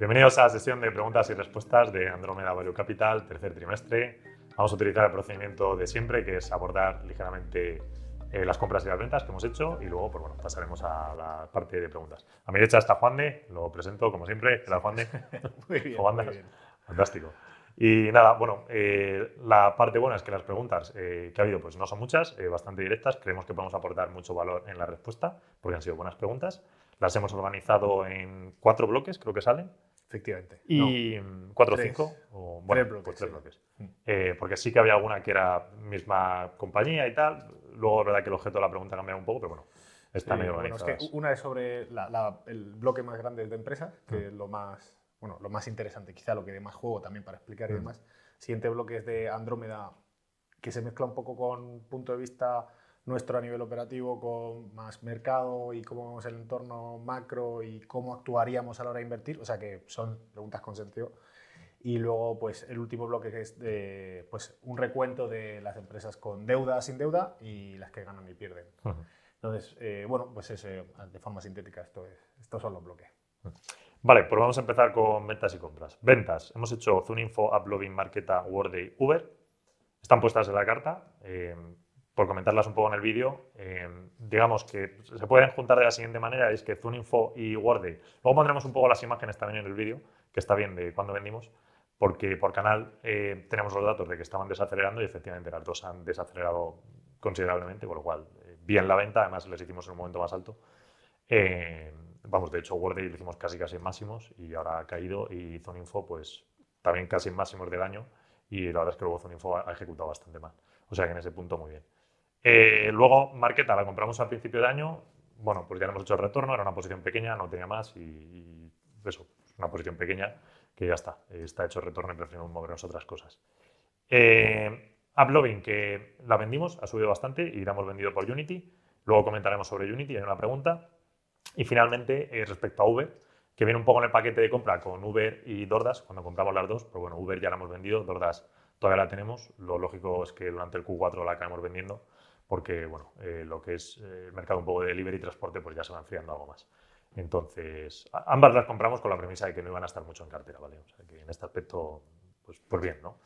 Bienvenidos a la sesión de preguntas y respuestas de Andrómeda Value Capital, tercer trimestre. Vamos a utilizar el procedimiento de siempre, que es abordar ligeramente eh, las compras y las ventas que hemos hecho y luego pues, bueno, pasaremos a la parte de preguntas. A mi derecha está Juan de, lo presento como siempre. ¿Qué Juan de? muy bien, muy bien. Fantástico. Y nada, bueno, eh, la parte buena es que las preguntas eh, que ha habido pues no son muchas, bastante directas. Creemos que podemos aportar mucho valor en la respuesta porque han sido buenas preguntas. Las hemos organizado en cuatro bloques, creo que salen. Efectivamente. Y cuatro o cinco. O, bueno, tres bloques. Pues tres bloques. Mm. porque sí que había alguna que era misma compañía y tal Luego, es verdad que el objeto de la pregunta cambia un poco, pero bueno, está medio bueno, es que una es sobre el bloque más grande de empresas, que mm. es lo más, bueno, lo más interesante, quizá lo que dé más juego también para explicar y mm. demás. Siguiente bloque es de Andrómeda, que se mezcla un poco con punto de vista nuestro a nivel operativo, con más mercado y cómo vemos el entorno macro y cómo actuaríamos a la hora de invertir. O sea que son preguntas con sentido. Y luego, pues, el último bloque que es de, pues, un recuento de las empresas con deuda, sin deuda y las que ganan y pierden. Entonces, eh, bueno, pues es, de forma sintética esto es, estos son los bloques. Vale, pues vamos a empezar con ventas y compras. Ventas. Hemos hecho Zuninfo, AppLovin, Marketa, Worday, Uber. Están puestas en la carta. Eh, por comentarlas un poco en el vídeo, eh, digamos que se pueden juntar de la siguiente manera, es que Zuninfo y Worday. Luego pondremos un poco las imágenes también en el vídeo, que está bien de cuando vendimos porque por canal eh, tenemos los datos de que estaban desacelerando y efectivamente las dos han desacelerado considerablemente, con lo cual, eh, bien la venta, además les hicimos en un momento más alto. Eh, vamos, de hecho, Worday lo hicimos casi casi en máximos y ahora ha caído y Zoninfo pues también casi en máximos del año y la verdad es que luego Zoninfo ha ejecutado bastante mal. O sea que en ese punto muy bien. Luego, Marketa la compramos al principio de año, bueno, pues ya hemos hecho el retorno, era una posición pequeña, no tenía más y, eso, una posición pequeña que ya está, está hecho el retorno y preferimos movernos a otras cosas. Eh, AppLovin, que la vendimos, ha subido bastante y la hemos vendido por Unity. Luego comentaremos sobre Unity, hay una pregunta. Y finalmente, eh, respecto a Uber, que viene un poco en el paquete de compra con Uber y Dordas, cuando compramos las dos, pero bueno, Uber ya la hemos vendido, Dordas todavía la tenemos. Lo lógico es que durante el Q4 la acabemos vendiendo, porque bueno, eh, lo que es eh, el mercado un poco de delivery y transporte, pues ya se va enfriando algo más. Entonces, ambas las compramos con la premisa de que no iban a estar mucho en cartera, ¿vale? O sea, que en este aspecto, pues, pues bien, ¿no?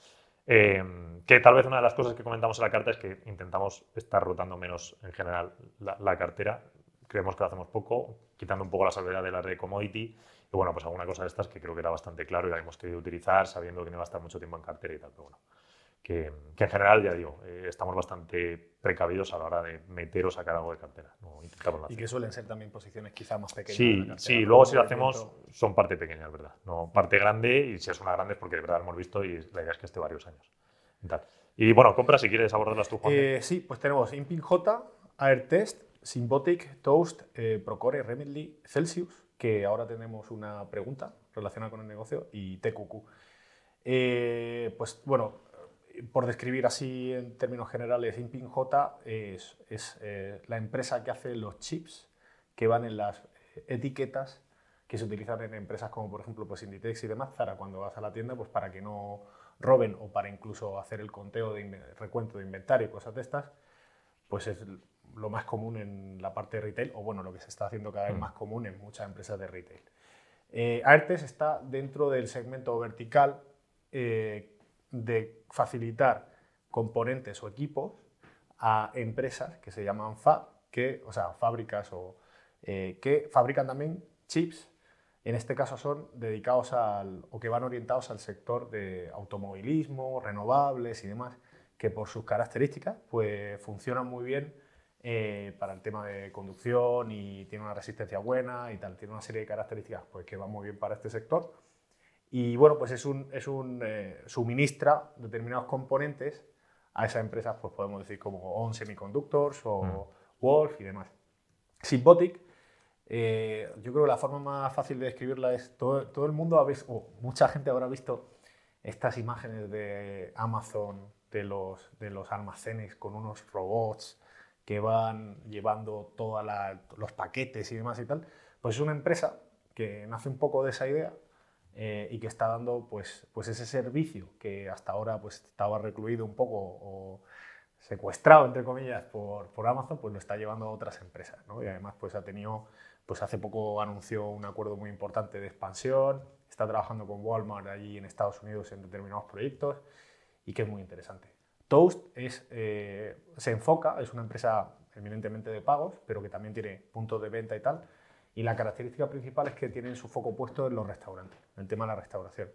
Eh, que tal vez una de las cosas que comentamos en la carta es que intentamos estar rotando menos en general la, cartera. Creemos que lo hacemos poco, quitando un poco la salvedad de la red commodity. Y bueno, pues alguna cosa de estas que creo que era bastante claro y la hemos querido utilizar sabiendo que no iba a estar mucho tiempo en cartera y tal. Pero bueno, que, en general, ya digo, eh, estamos bastante precavidos a la hora de meter o sacar algo de cartera. y que suelen ser también posiciones quizá más pequeñas. Sí, sí luego si lo hacemos son parte pequeña, verdad. No parte grande y si es una grande es porque de verdad lo hemos visto y la idea es que esté varios años. Y bueno, compra si quieres abordarlas tú, Juan. Eh, sí, pues tenemos Imping J, Airtest, Symbotic, Toast, eh, Procore, Remedly, Celsius, que ahora tenemos una pregunta relacionada con el negocio, y TQQ. pues bueno, por describir así en términos generales, Imping J es, eh, la empresa que hace los chips que van en las etiquetas que se utilizan en empresas como por ejemplo pues Inditex y demás, Zara, cuando vas a la tienda, pues para que no roben o para incluso hacer el conteo de recuento de inventario y cosas de estas, pues es lo más común en la parte de retail, o bueno, lo que se está haciendo cada vez mm. más común en muchas empresas de retail. Eh, Aertes está dentro del segmento vertical eh, de facilitar componentes o equipos a empresas que se llaman fab, que, o sea, fábricas o, eh, que fabrican también chips. En este caso son dedicados al, o que van orientados al sector de automovilismo, renovables y demás, que por sus características pues, funcionan muy bien eh, para el tema de conducción y tiene una resistencia buena y tal. Tiene una serie de características pues, que van muy bien para este sector y bueno, pues es un, es un eh, suministra determinados componentes a esas empresas, pues podemos decir como On Semiconductors o mm. Wolf y demás. Symbotic, eh, yo creo que la forma más fácil de describirla es, todo, todo el mundo ha visto, o mucha gente habrá visto estas imágenes de Amazon, de los, de los almacenes con unos robots que van llevando todos los paquetes y demás y tal. Pues es una empresa que nace un poco de esa idea eh, y que está dando pues, pues ese servicio que hasta ahora pues, estaba recluido un poco o secuestrado, entre comillas, por, por, Amazon, pues lo está llevando a otras empresas. ¿no? Y además pues ha tenido, pues hace poco anunció un acuerdo muy importante de expansión, está trabajando con Walmart allí en Estados Unidos en determinados proyectos y que es muy interesante. Toast es, eh, se enfoca, es una empresa eminentemente de pagos, pero que también tiene puntos de venta y tal. Y la característica principal es que tienen su foco puesto en los restaurantes, en el tema de la restauración.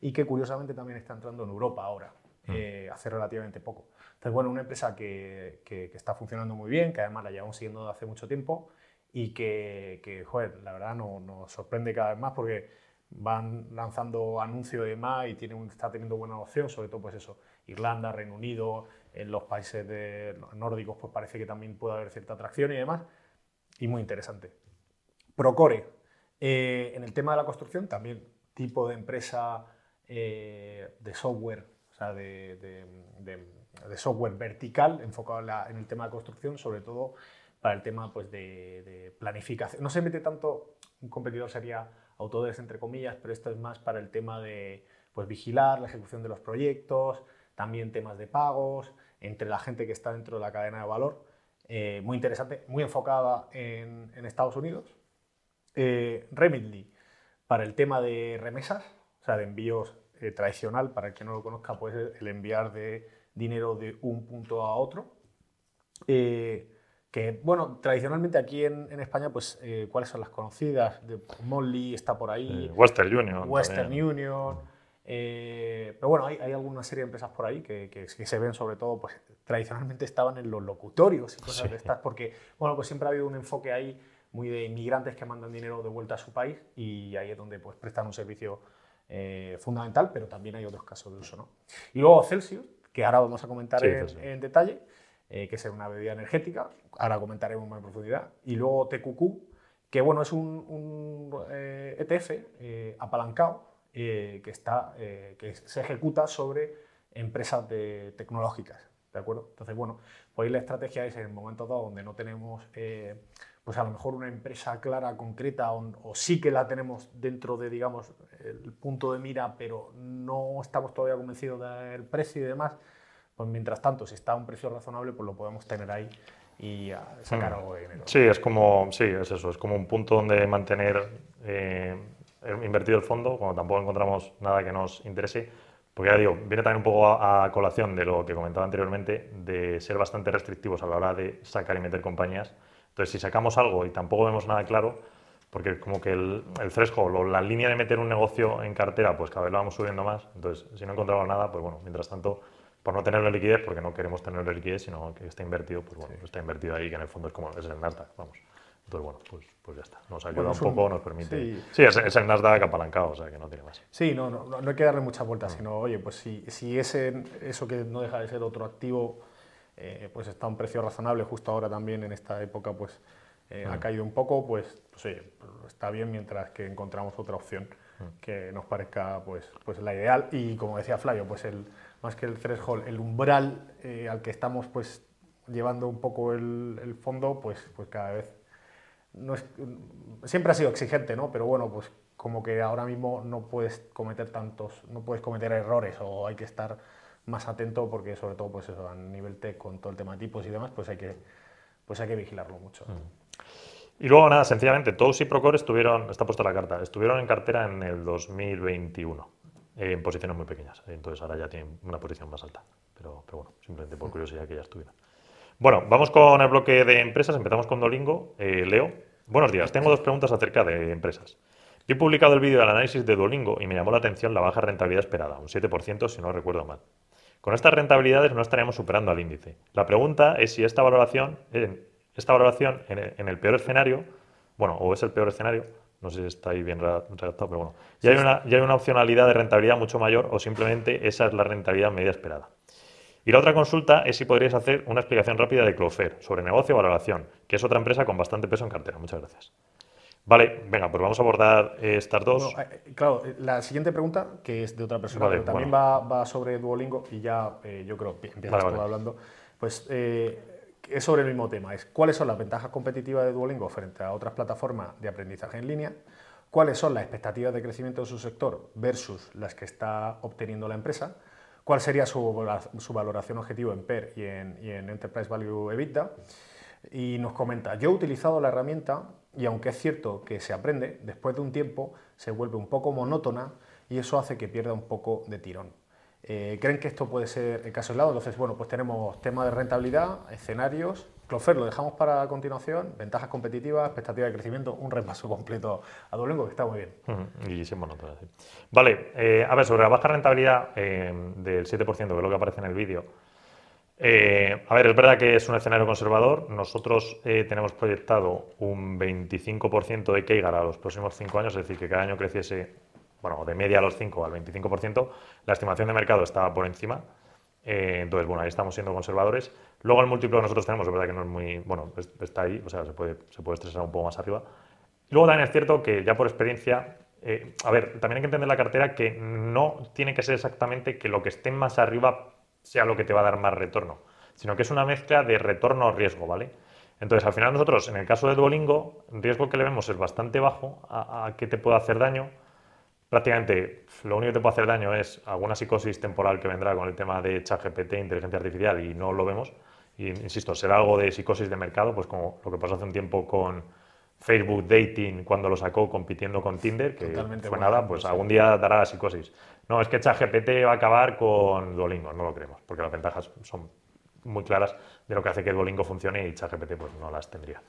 Y que curiosamente también está entrando en Europa ahora, mm. eh, hace relativamente poco. Entonces, bueno, una empresa que, que, está funcionando muy bien, que además la llevamos siguiendo desde hace mucho tiempo y que, que joder, la verdad nos, nos sorprende cada vez más porque van lanzando anuncios y demás y tiene está teniendo buena opción, sobre todo pues eso, Irlanda, Reino Unido, en los países de, nórdicos pues parece que también puede haber cierta atracción y demás, y muy interesante. Procore, eh, en el tema de la construcción también tipo de empresa eh, de software, o sea, de, software vertical enfocado en, el tema de construcción, sobre todo para el tema pues, de, planificación. No se mete tanto, un competidor sería Autodesk entre comillas, pero esto es más para el tema de pues, vigilar la ejecución de los proyectos, también temas de pagos, entre la gente que está dentro de la cadena de valor. Eh, muy interesante, muy enfocada en, Estados Unidos. Eh, Remitly, para el tema de remesas, o sea, de envíos eh, tradicional, para el que no lo conozca, pues el enviar de dinero de un punto a otro. que, bueno, tradicionalmente aquí en, España, pues, ¿cuáles son las conocidas? De Molly está por ahí. Western Union. Western Union. Eh, pero bueno, hay, hay, alguna serie de empresas por ahí que, que, se ven sobre todo, pues tradicionalmente estaban en los locutorios y cosas de estas, porque bueno, pues siempre ha habido un enfoque ahí muy de inmigrantes que mandan dinero de vuelta a su país y ahí es donde pues prestan un servicio eh, fundamental, pero también hay otros casos de uso. ¿no? Y luego Celsius, que ahora vamos a comentar en, detalle, eh, que es una bebida energética, ahora comentaremos más en profundidad, y luego TQQ, que bueno, es un, un ETF e apalancado eh, que, está, eh, que se ejecuta sobre empresas de, tecnológicas. ¿De acuerdo? Entonces, bueno, pues la estrategia es en el momento dado donde no tenemos, eh, pues a lo mejor una empresa clara, concreta, o, sí que la tenemos dentro de, digamos, el punto de mira, pero no estamos todavía convencidos del precio y demás, pues mientras tanto, si está a un precio razonable, pues lo podemos tener ahí y sacar hmm. algo de dinero. Sí, es como, sí, es eso, es como un punto donde mantener invertido el fondo, cuando tampoco encontramos nada que nos interese, porque ya digo, viene también un poco a, colación de lo que comentaba anteriormente, de ser bastante restrictivos a la hora de sacar y meter compañías. Entonces, si sacamos algo y tampoco vemos nada claro, porque como que el, el threshold o la línea de meter un negocio en cartera, pues cada vez lo vamos subiendo más. Entonces, si no encontramos nada, pues bueno, mientras tanto, por no tenerlo en liquidez, porque no queremos tenerlo en liquidez, sino que esté invertido, pues bueno, está invertido ahí, que en el fondo es como es el Nasdaq, vamos. Entonces, bueno, pues, pues ya está. Nos ayuda un poco, nos permite. Sí, es, es, el Nasdaq apalancado, o sea que no tiene más. Sí, no, no, no hay que darle muchas vueltas, sino, oye, pues si, si ese, eso que no deja de ser otro activo, eh, pues está a un precio razonable, justo ahora también en esta época, pues eh, ha caído un poco, pues, pues oye, está bien mientras que encontramos otra opción que nos parezca pues, pues la ideal. Y como decía Flavio, pues el, más que el threshold, el umbral eh, al que estamos pues llevando un poco el, el fondo, pues, pues cada vez no es, siempre ha sido exigente, ¿no? Pero bueno, pues como que ahora mismo no puedes cometer tantos, no puedes cometer errores o hay que estar más atento porque sobre todo pues eso, a nivel tech con todo el tema de tipos y demás, pues hay que, pues hay que vigilarlo mucho. Y luego nada, sencillamente, todos y Procore estuvieron, está puesta la carta, estuvieron en cartera en el 2021, en posiciones muy pequeñas, entonces ahora ya tienen una posición más alta, pero, pero bueno, simplemente por curiosidad que ya estuvieran. Bueno, vamos con el bloque de empresas. Empezamos con Dolingo. Eh, Leo, buenos días. Tengo dos preguntas acerca de empresas. Yo he publicado el vídeo del análisis de Dolingo y me llamó la atención la baja rentabilidad esperada, un 7% si no recuerdo mal. Con estas rentabilidades no estaríamos superando al índice. La pregunta es si esta valoración, esta valoración en el peor escenario, bueno, o es el peor escenario, no sé si está ahí bien redactado, pero bueno, ya hay, una, ya hay una opcionalidad de rentabilidad mucho mayor o simplemente esa es la rentabilidad media esperada. Y la otra consulta es si podríais hacer una explicación rápida de Cloudflare sobre negocio o valoración, que es otra empresa con bastante peso en cartera. Muchas gracias. Vale, venga, pues vamos a abordar estas dos. Eh, claro, la siguiente pregunta, que es de otra persona, pero también va, sobre Duolingo y ya eh, yo creo que empiezas hablando, pues eh, es sobre el mismo tema, es cuáles son las ventajas competitivas de Duolingo frente a otras plataformas de aprendizaje en línea, cuáles son las expectativas de crecimiento de su sector versus las que está obteniendo la empresa, cuál sería su, su valoración objetivo en PER y en, y en Enterprise Value EBITDA. Y nos comenta, yo he utilizado la herramienta y aunque es cierto que se aprende, después de un tiempo se vuelve un poco monótona y eso hace que pierda un poco de tirón. Eh, ¿Creen que esto puede ser el caso del lado? Entonces, bueno, pues tenemos tema de rentabilidad, escenarios. Clofer lo dejamos para continuación, ventajas competitivas, expectativa de crecimiento, un repaso completo a Duolingo que está muy bien. Y. Vale, eh, a ver, sobre la baja rentabilidad eh, del 7%, que es lo que aparece en el vídeo, eh, a ver, es verdad que es un escenario conservador. Nosotros eh, tenemos proyectado un 25% de CAGR a los próximos 5 años, es decir, que cada año creciese, bueno, de media a los 5 al 25%. La estimación de mercado estaba por encima. Eh, entonces, bueno, ahí estamos siendo conservadores. Luego el múltiplo que nosotros tenemos, es verdad que no es muy, bueno, está ahí, o sea, se puede, se puede estresar un poco más arriba. Luego también es cierto que ya por experiencia, a ver, también hay que entender la cartera que no tiene que ser exactamente que lo que esté más arriba sea lo que te va a dar más retorno, sino que es una mezcla de retorno-riesgo, ¿vale? Entonces, al final nosotros, en el caso de Duolingo, el riesgo que le vemos es bastante bajo a, que te pueda hacer daño. Prácticamente lo único que te puede hacer daño es alguna psicosis temporal que vendrá con el tema de ChatGPT, inteligencia artificial, y no lo vemos. Y insisto, será algo de psicosis de mercado, pues como lo que pasó hace un tiempo con Facebook Dating cuando lo sacó compitiendo con Tinder, que fue nada, pues algún día dará la psicosis. No, es que ChatGPT va a acabar con Duolingo, no lo creemos, porque las ventajas son muy claras de lo que hace que Duolingo funcione y ChatGPT pues no las tendría.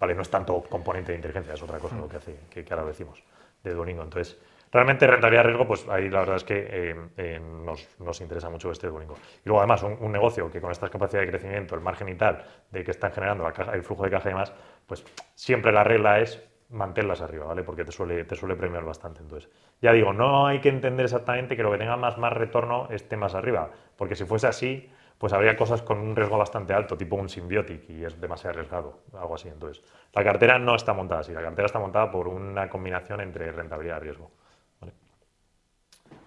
Vale, no es tanto componente de inteligencia, es otra cosa lo que hace, que, ahora decimos, de Duolingo. Entonces, realmente rentabilidad riesgo, pues ahí la verdad es que eh, eh, nos, interesa mucho este Duolingo. Y luego además un, negocio que con estas capacidades de crecimiento, el margen y tal, de que están generando el flujo de caja y demás, pues siempre la regla es mantenerlas arriba, ¿vale? Porque te suele, te suele premiar bastante. Entonces, ya digo, no hay que entender exactamente que lo que tenga más, más retorno esté más arriba, porque si fuese así, pues habría cosas con un riesgo bastante alto, tipo un symbiotic, y es demasiado arriesgado, algo así. Entonces, la cartera no está montada así, la cartera está montada por una combinación entre rentabilidad y riesgo.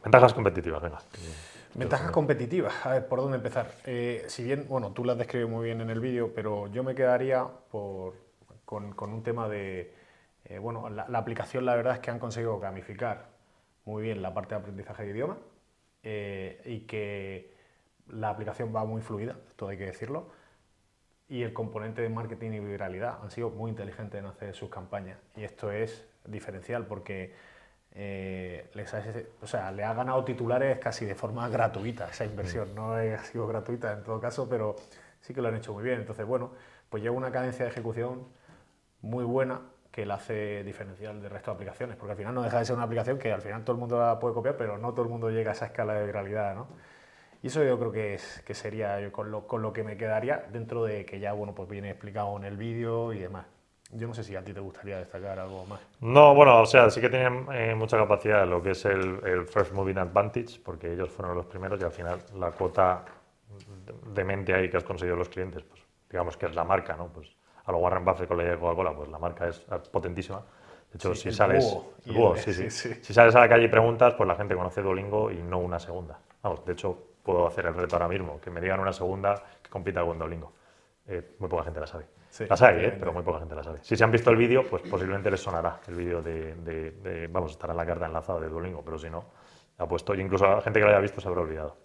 Ventajas competitivas, venga. Ventajas competitivas, a ver, ¿por dónde empezar? Eh, si bien, bueno, tú las describes muy bien en el vídeo, pero yo me quedaría por, con, con un tema de, eh, bueno, la, aplicación la verdad es que han conseguido gamificar muy bien la parte de aprendizaje de idioma eh, y que la aplicación va muy fluida, esto hay que decirlo, y el componente de marketing y viralidad han sido muy inteligentes en hacer sus campañas y esto es diferencial porque eh, les ha, o sea, le ha ganado titulares casi de forma gratuita esa inversión, mm. no ha sido gratuita en todo caso, pero sí que lo han hecho muy bien. Entonces, bueno, pues lleva una cadencia de ejecución muy buena que la hace diferencial del resto de aplicaciones, porque al final no deja de ser una aplicación que al final todo el mundo la puede copiar, pero no todo el mundo llega a esa escala de viralidad, ¿no? Y eso yo creo que, es, que sería con lo, con lo que me quedaría dentro de que ya, bueno, pues viene explicado en el vídeo y demás. Yo no sé si a ti te gustaría destacar algo más. No, bueno, o sea, sí que tienen eh, mucha capacidad lo que es el, el, First Moving Advantage, porque ellos fueron los primeros y al final la cuota de mente ahí que has conseguido los clientes, pues digamos que es la marca, ¿no? Pues a lo Warren Buffett con la Coca-Cola, pues la marca es potentísima. De hecho, si sales. Si sales a la calle y preguntas, pues la gente conoce Duolingo y no una segunda. Vamos, de hecho, puedo hacer el reto ahora mismo, que me digan una segunda que compita con Duolingo. Eh, muy poca gente la sabe. La sabe, eh, pero muy poca gente la sabe. Si se han visto el vídeo, pues posiblemente les sonará el vídeo de, de, Vamos, estará en la carta enlazada de Duolingo, pero si no, ha puesto. Y incluso la gente que lo haya visto se habrá olvidado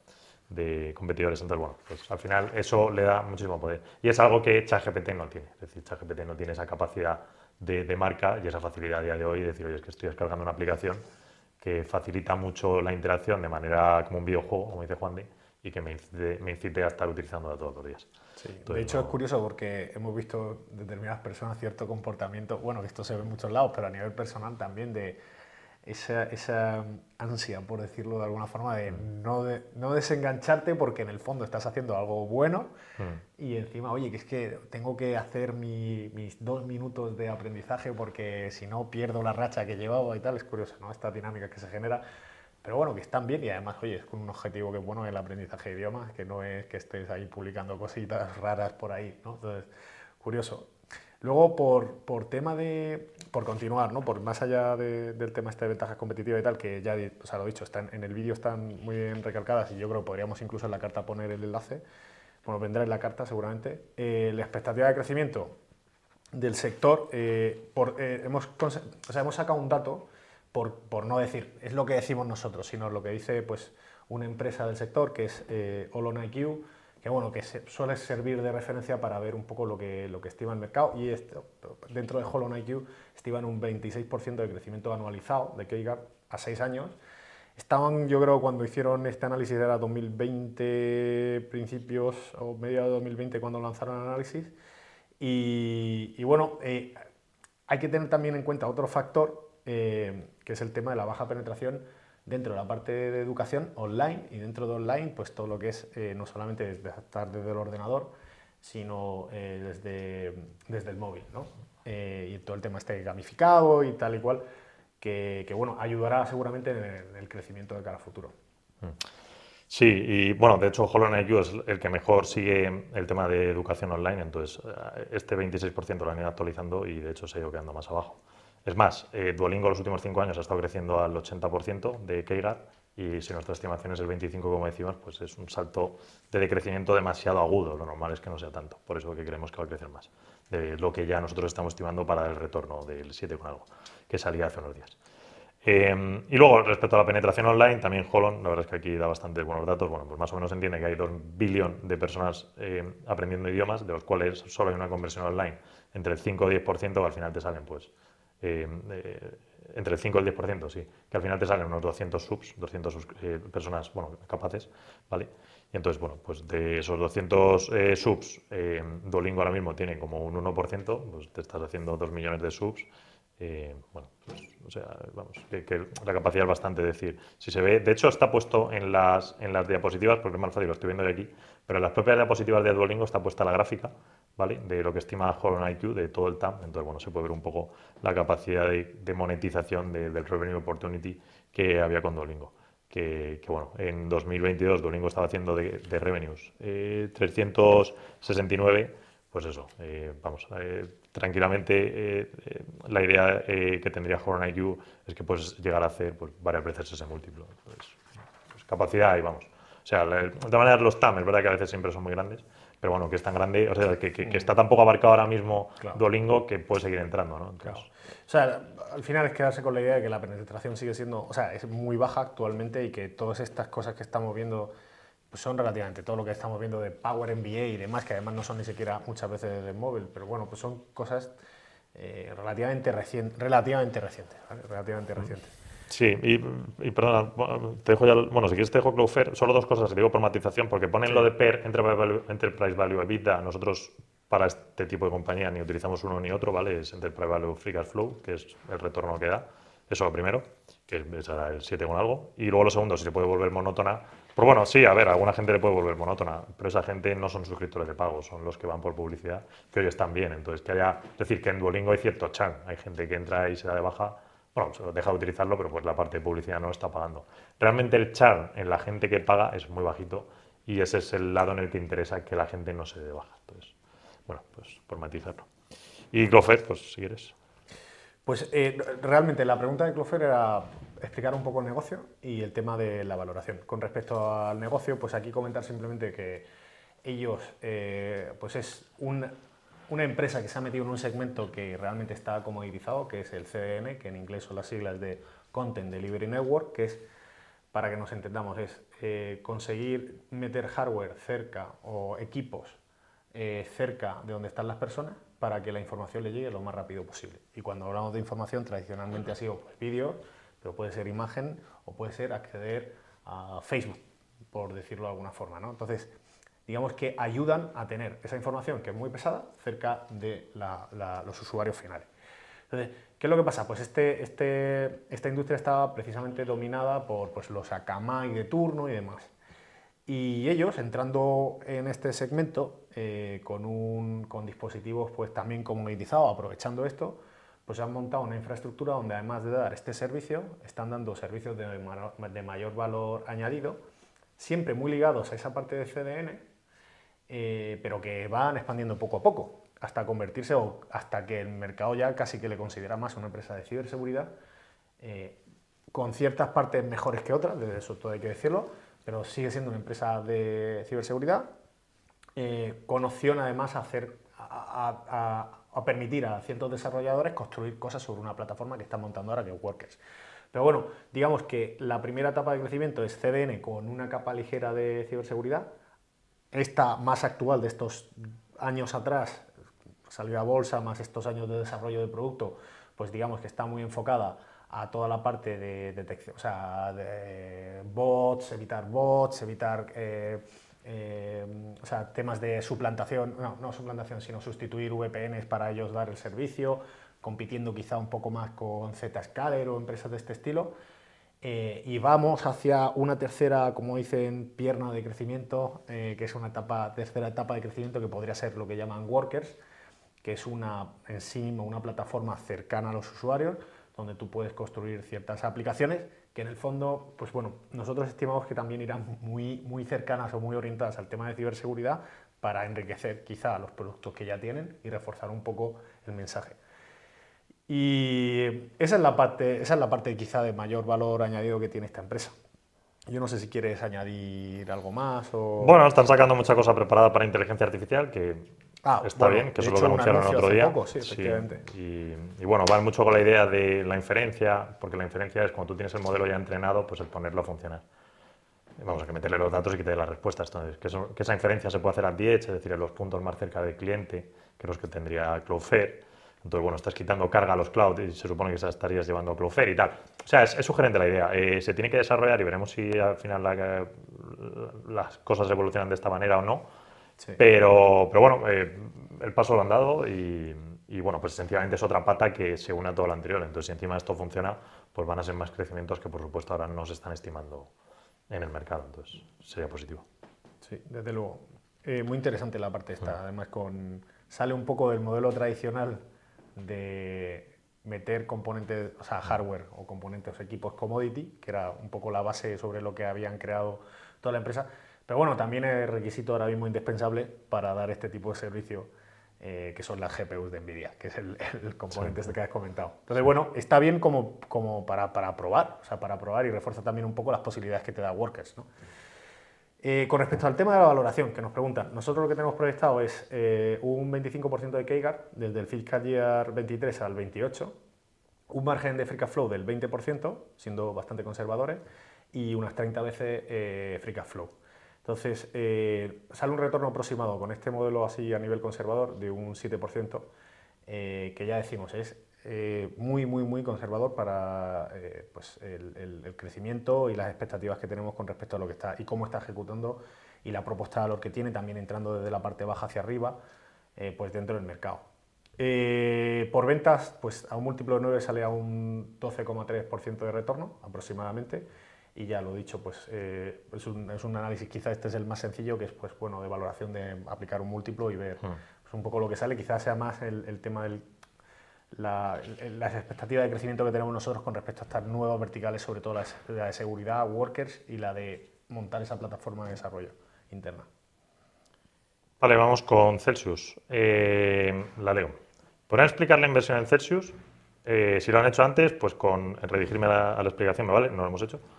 de competidores. Entonces, bueno, pues al final eso le da muchísimo poder. Y es algo que ChatGPT no tiene. Es decir, ChatGPT no tiene esa capacidad de, marca y esa facilidad a día de hoy de decir, oye, es que estoy descargando una aplicación que facilita mucho la interacción de manera como un videojuego, como dice Juan de, y que me incite, me incite a estar utilizándola todos los días. De hecho, es curioso porque hemos visto determinadas personas cierto comportamiento, bueno, que esto se ve en muchos lados, pero a nivel personal también de esa, esa, ansia, por decirlo de alguna forma, de mm. no, de no, desengancharte porque en el fondo estás haciendo algo bueno mm. y encima, oye, que es que tengo que hacer mis dos minutos de aprendizaje porque si no pierdo la racha que he llevado y tal. Es curioso, ¿no? Esta dinámica que se genera. Pero bueno, que están bien y además, oye, es con un objetivo que es bueno el aprendizaje de idiomas, que no es que estés ahí publicando cositas raras por ahí, ¿no? Entonces, curioso. Luego, por, por, tema de, por continuar, ¿no? por más allá del tema este de ventajas competitivas y tal, que ya o sea, lo he dicho, están, en el vídeo están muy bien recalcadas y yo creo que podríamos incluso en la carta poner el enlace, bueno, vendrá en la carta seguramente. Eh, la expectativa de crecimiento del sector, eh, por, eh, hemos, o sea, hemos sacado un dato, por, no decir, es lo que decimos nosotros, sino lo que dice pues, una empresa del sector que es eh, que, bueno, que suele servir de referencia para ver un poco lo que, lo que estima el mercado. Y esto, dentro de IQ estiman un 26% de crecimiento anualizado de Keyguard a 6 años. Estaban, yo creo, cuando hicieron este análisis era 2020, principios o medio de 2020 cuando lanzaron el análisis. Y, bueno, eh, hay que tener también en cuenta otro factor, eh, que es el tema de la baja penetración dentro de la parte de educación online y dentro de online, pues todo lo que es eh, no solamente desde, estar desde el ordenador, sino desde, desde el móvil, ¿no? y todo el tema este gamificado y tal y cual, que, bueno, ayudará seguramente en el, crecimiento de cara a futuro. Mm. Sí, y bueno, de hecho HoloNIQ es el que mejor sigue el tema de educación online, entonces eh, este 26% lo han ido actualizando y de hecho se ha ido quedando más abajo. Es más, eh, Duolingo los últimos cinco años ha estado creciendo al 80% de Keigar y si nuestra estimación es el 25% como decimos, pues es un salto de decrecimiento demasiado agudo, lo normal es que no sea tanto, por eso que creemos que va a crecer más, de lo que ya nosotros estamos estimando para el retorno del 7 con algo, que salía hace unos días. Em, y luego, respecto a la penetración online, también Holon, la verdad es que aquí da bastante buenos datos. Bueno, pues más o menos entiende que hay 2 billones de personas em, aprendiendo idiomas, de los cuales solo hay una conversión online entre el 5 y el 10%, que al final te salen, pues, em, eh, entre el 5 y el 10%, sí, que al final te salen unos 200 subs, 200 eh, personas, bueno, capaces, ¿vale? Y entonces, bueno, pues de esos 200 eh, subs, Duolingo ahora mismo tiene como un 1%, pues te estás haciendo 2 millones de subs, bueno, pues, o sea, vamos, que, la capacidad es bastante decir. Si se ve, de hecho está puesto en las, en las diapositivas, porque es más fácil, lo estoy viendo de aquí, pero en las propias diapositivas de Duolingo está puesta la gráfica, De lo que estima Holon IQ, de todo el TAM. Entonces, bueno, se puede ver un poco la capacidad de, monetización del revenue opportunity que había con Duolingo. Que, bueno, en 2022 Duolingo estaba haciendo de, revenues 369 eh, pues eso, eh, vamos, eh, tranquilamente eh, la idea que tendría Horn IQ es que puedes llegar a hacer pues, varias veces ese múltiplo. Pues, pues capacidad y vamos. O sea, de todas maneras los TAM, es verdad que a veces siempre son muy grandes, pero bueno, que es tan grande, o sea, que, que, está tan poco abarcado ahora mismo Duolingo que puede seguir entrando, ¿no? O sea, al final es quedarse con la idea de que la penetración sigue siendo, o sea, es muy baja actualmente y que todas estas cosas que estamos viendo pues son relativamente todo lo que estamos viendo de Power MBA y demás, que además no son ni siquiera muchas veces de móvil, pero bueno, pues son cosas eh, relativamente, relativamente recientes. Relativamente mm. Sí, y, perdona, te dejo ya, bueno, si quieres te dejo Cloudflare, solo dos cosas, te digo por matización, porque ponen lo de PER, Enterprise Value, EBITDA, nosotros para este tipo de compañía ni utilizamos uno ni otro, ¿vale? Es Enterprise Value Free Cash Flow, que es el retorno que da, eso lo primero, que es el 7 con algo, y luego lo segundo, si se puede volver monótona, pero bueno, sí, a ver, a alguna gente le puede volver monótona, pero esa gente no son suscriptores de pago, son los que van por publicidad, que hoy están bien. Entonces, que haya, es decir, que en Duolingo hay cierto chan, hay gente que entra y se da de baja, bueno, se deja de utilizarlo, pero pues la parte de publicidad no está pagando. Realmente el chan en la gente que paga es muy bajito y ese es el lado en el que interesa que la gente no se dé baja. Entonces, bueno, pues por matizarlo. Y Clofer, pues si quieres. Pues eh, realmente la pregunta de Clofer era explicar un poco el negocio y el tema de la valoración. Con respecto al negocio, pues aquí comentar simplemente que ellos, eh, pues es una empresa que se ha metido en un segmento que realmente está comoditizado, que es el CDN, que en inglés son las siglas de Content Delivery Network, que es, para que nos entendamos, es eh, conseguir meter hardware cerca o equipos cerca de donde están las personas para que la información le llegue lo más rápido posible. Y cuando hablamos de información, tradicionalmente ha sido pues, vídeo, pero puede ser imagen o puede ser acceder a Facebook, por decirlo de alguna forma. ¿no? Entonces, digamos que ayudan a tener esa información que es muy pesada cerca de los usuarios finales. Entonces, ¿qué es lo que pasa? Pues este, este, esta industria está precisamente dominada por pues, los Akamai de turno y demás. Y ellos, entrando en este segmento, eh, con, un, con dispositivos pues, también comoditizados, aprovechando esto, pues han montado una infraestructura donde además de dar este servicio, están dando servicios de mayor valor añadido, siempre muy ligados a esa parte de CDN, eh, pero que van expandiendo poco a poco, hasta convertirse o hasta que el mercado ya casi que le considera más una empresa de ciberseguridad, eh, con ciertas partes mejores que otras, de eso todo hay que decirlo, pero sigue siendo una empresa de ciberseguridad eh, con opción además a, hacer, a, permitir a cientos de desarrolladores construir cosas sobre una plataforma que están montando ahora, que es Workers. Pero bueno, digamos que la primera etapa de crecimiento es CDN con una capa ligera de ciberseguridad. Esta más actual de estos años atrás, salió a bolsa, más estos años de desarrollo de producto, pues digamos que está muy enfocada a toda la parte de detección, o sea, bots, evitar bots, evitar eh, eh, o sea, temas de suplantación, no, no suplantación, sino sustituir VPNs para ellos dar el servicio, compitiendo quizá un poco más con Zscaler o empresas de este estilo. Eh, y vamos hacia una tercera, como dicen, pierna de crecimiento, que es una etapa, tercera etapa de crecimiento que podría ser lo que llaman workers, que es una en sí una plataforma cercana a los usuarios, donde tú puedes construir ciertas aplicaciones que en el fondo, pues bueno, nosotros estimamos que también irán muy, muy cercanas o muy orientadas al tema de ciberseguridad para enriquecer quizá los productos que ya tienen y reforzar un poco el mensaje. Y esa es la parte, esa es la parte quizá de mayor valor añadido que tiene esta empresa. Yo no sé si quieres añadir algo más o... Bueno, están sacando mucha cosa preparada para inteligencia artificial que Ah, está bien, que eso lo que anunciaron el otro día. sí, efectivamente. Y, bueno, van mucho con la idea de la inferencia, porque la inferencia es cuando tú tienes el modelo ya entrenado, pues el ponerlo a funcionar. Vamos a que meterle los datos y quitarle las respuestas. Entonces, que, esa inferencia se puede hacer the edge, es decir, en los puntos más cerca del cliente, que los que tendría Cloudflare. Entonces, bueno, estás quitando carga a los cloud y se supone que estarías llevando a Cloudflare y tal. O sea, es, sugerente la idea. Eh, se tiene que desarrollar y veremos si al final las cosas evolucionan de esta manera o no pero, pero bueno, eh, el paso lo han dado y, y, bueno, pues sencillamente es otra pata que se une a todo lo anterior. Entonces, si encima esto funciona, pues van a ser más crecimientos que por supuesto ahora no se están estimando en el mercado. Entonces, sería positivo. Sí, desde luego. Eh, muy interesante la parte esta. Además, con, sale un poco del modelo tradicional de meter componentes, o sea, hardware o componentes o equipos commodity, que era un poco la base sobre lo que habían creado toda la empresa pero bueno, también es requisito ahora mismo indispensable para dar este tipo de servicio, eh, que son las GPUs de NVIDIA, que es el, componente este que has comentado. Entonces, bueno, está bien como, como para, para, probar, o sea, para probar y refuerza también un poco las posibilidades que te da Workers. ¿no? Eh, con respecto al tema de la valoración, que nos preguntan, nosotros lo que tenemos proyectado es eh, un 25% de CAGR desde el fiscal year 23 al 28, un margen de free cash flow del 20%, siendo bastante conservadores, y unas 30 veces free cash flow. Entonces, eh, sale un retorno aproximado con este modelo así a nivel conservador de un 7%, eh, que ya decimos es eh, muy, muy, muy conservador para pues el, crecimiento y las expectativas que tenemos con respecto a lo que está y cómo está ejecutando y la propuesta de valor que tiene, también entrando desde la parte baja hacia arriba, pues dentro del mercado. por ventas, pues a un múltiplo de 9 sale a un 12,3% de retorno aproximadamente y ya lo dicho, pues eh, es, un, es, un, análisis, quizá este es el más sencillo, que es pues bueno, de valoración de aplicar un múltiplo y ver hmm. pues, un poco lo que sale, quizás sea más el, el tema de la, las expectativas de crecimiento que tenemos nosotros con respecto a estas nuevas verticales, sobre todo la, de seguridad, workers y la de montar esa plataforma de desarrollo interna. Vale, vamos con Celsius. Eh, la leo. ¿Podrían explicar la inversión en Celsius? Eh, si lo han hecho antes, pues con redirigirme a la, explicación, ¿me vale? No lo hemos hecho.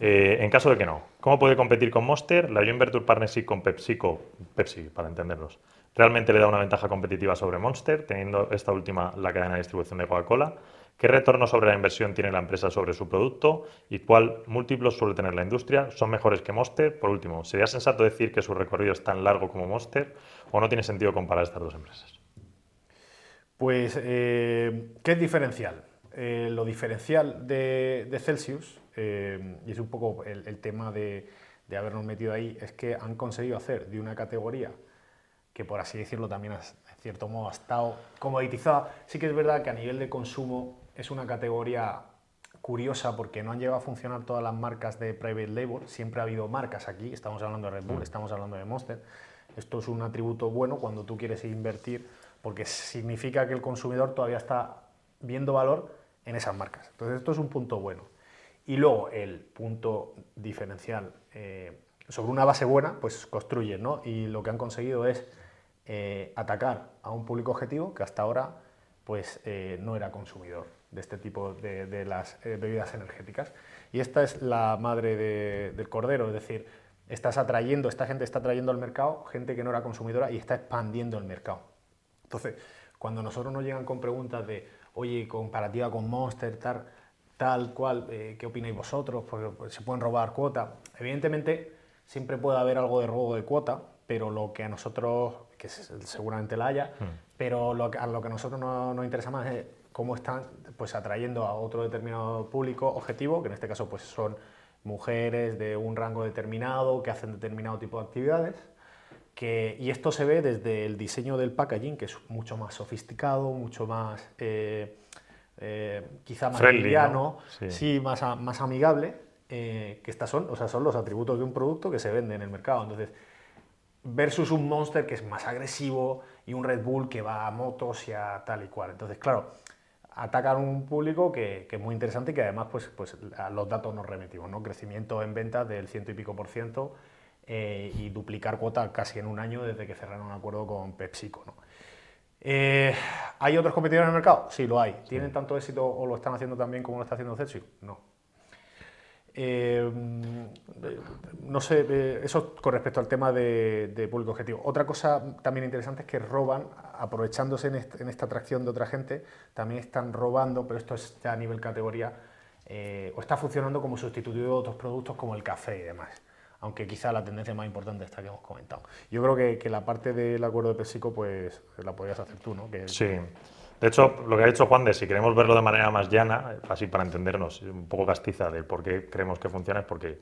Eh, en caso de que no, ¿cómo puede competir con Monster? La Joint Venture Partnership con PepsiCo, Pepsi, para entendernos, realmente le da una ventaja competitiva sobre Monster, teniendo esta última la cadena de distribución de Coca-Cola. ¿Qué retorno sobre la inversión tiene la empresa sobre su producto y cuál múltiplos suele tener la industria? ¿Son mejores que Monster? Por último, ¿sería sensato decir que su recorrido es tan largo como Monster o no tiene sentido comparar estas dos empresas? Pues, eh, ¿qué es diferencial? Eh, lo diferencial de, Celsius, eh, y es un poco el, tema de, habernos metido ahí, es que han conseguido hacer de una categoría que, por así decirlo, también en cierto modo ha estado comoditizada. Sí que es verdad que a nivel de consumo es una categoría curiosa porque no han llegado a funcionar todas las marcas de private label. Siempre ha habido marcas aquí, estamos hablando de Red Bull, estamos hablando de Monster. Esto es un atributo bueno cuando tú quieres invertir porque significa que el consumidor todavía está viendo valor en esas marcas. Entonces esto es un punto bueno. Y luego el punto diferencial, eh, sobre una base buena, pues construyen, ¿no? Y lo que han conseguido es eh, atacar a un público objetivo que hasta ahora pues eh, no era consumidor de este tipo de, las bebidas energéticas. Y esta es la madre del cordero, es decir, estás atrayendo, esta gente está atrayendo al mercado gente que no era consumidora y está expandiendo el mercado. Entonces, cuando nosotros nos llegan con preguntas de, oye, comparativa con Monster, tal, tal cual, eh, ¿qué opináis vosotros? Porque pues, se pueden robar cuota. Evidentemente, siempre puede haber algo de robo de cuota, pero lo que a nosotros, que seguramente la haya, hmm. pero lo, a lo que a nosotros nos, interesa más es cómo están pues, atrayendo a otro determinado público objetivo, que en este caso pues, son mujeres de un rango determinado que hacen determinado tipo de actividades. Que, y esto se ve desde el diseño del packaging, que es mucho más sofisticado, mucho más, eh, eh, quizá más liviano, sí. más, más amigable, eh, que estas son, o sea, son los atributos de un producto que se vende en el mercado. Entonces, versus un Monster que es más agresivo y un Red Bull que va a motos y a tal y cual. Entonces, claro, atacan un público que, es muy interesante y que además pues, pues a los datos nos remitimos, ¿no? Crecimiento en ventas del ciento y pico por ciento eh, y duplicar cuota casi en un año desde que cerraron un acuerdo con PepsiCo, ¿no? Eh, ¿Hay otros competidores en el mercado? Sí, lo hay. ¿Tienen tanto éxito o lo están haciendo tan bien como lo está haciendo Celsius? No. Eh, no sé, eh, eso con respecto al tema de, público objetivo. Otra cosa también interesante es que roban, aprovechándose en, esta atracción de otra gente, también están robando, pero esto es ya a nivel categoría, eh, o está funcionando como sustitutivo de otros productos como el café y demás. Aunque quizá la tendencia más importante esta que hemos comentado. Yo creo que, la parte del acuerdo de Pepsico, pues la podías hacer tú, ¿no? sí. De hecho, lo que ha dicho Juan de si queremos verlo de manera más llana, así para entendernos, un poco castiza de por qué creemos que funciona, es porque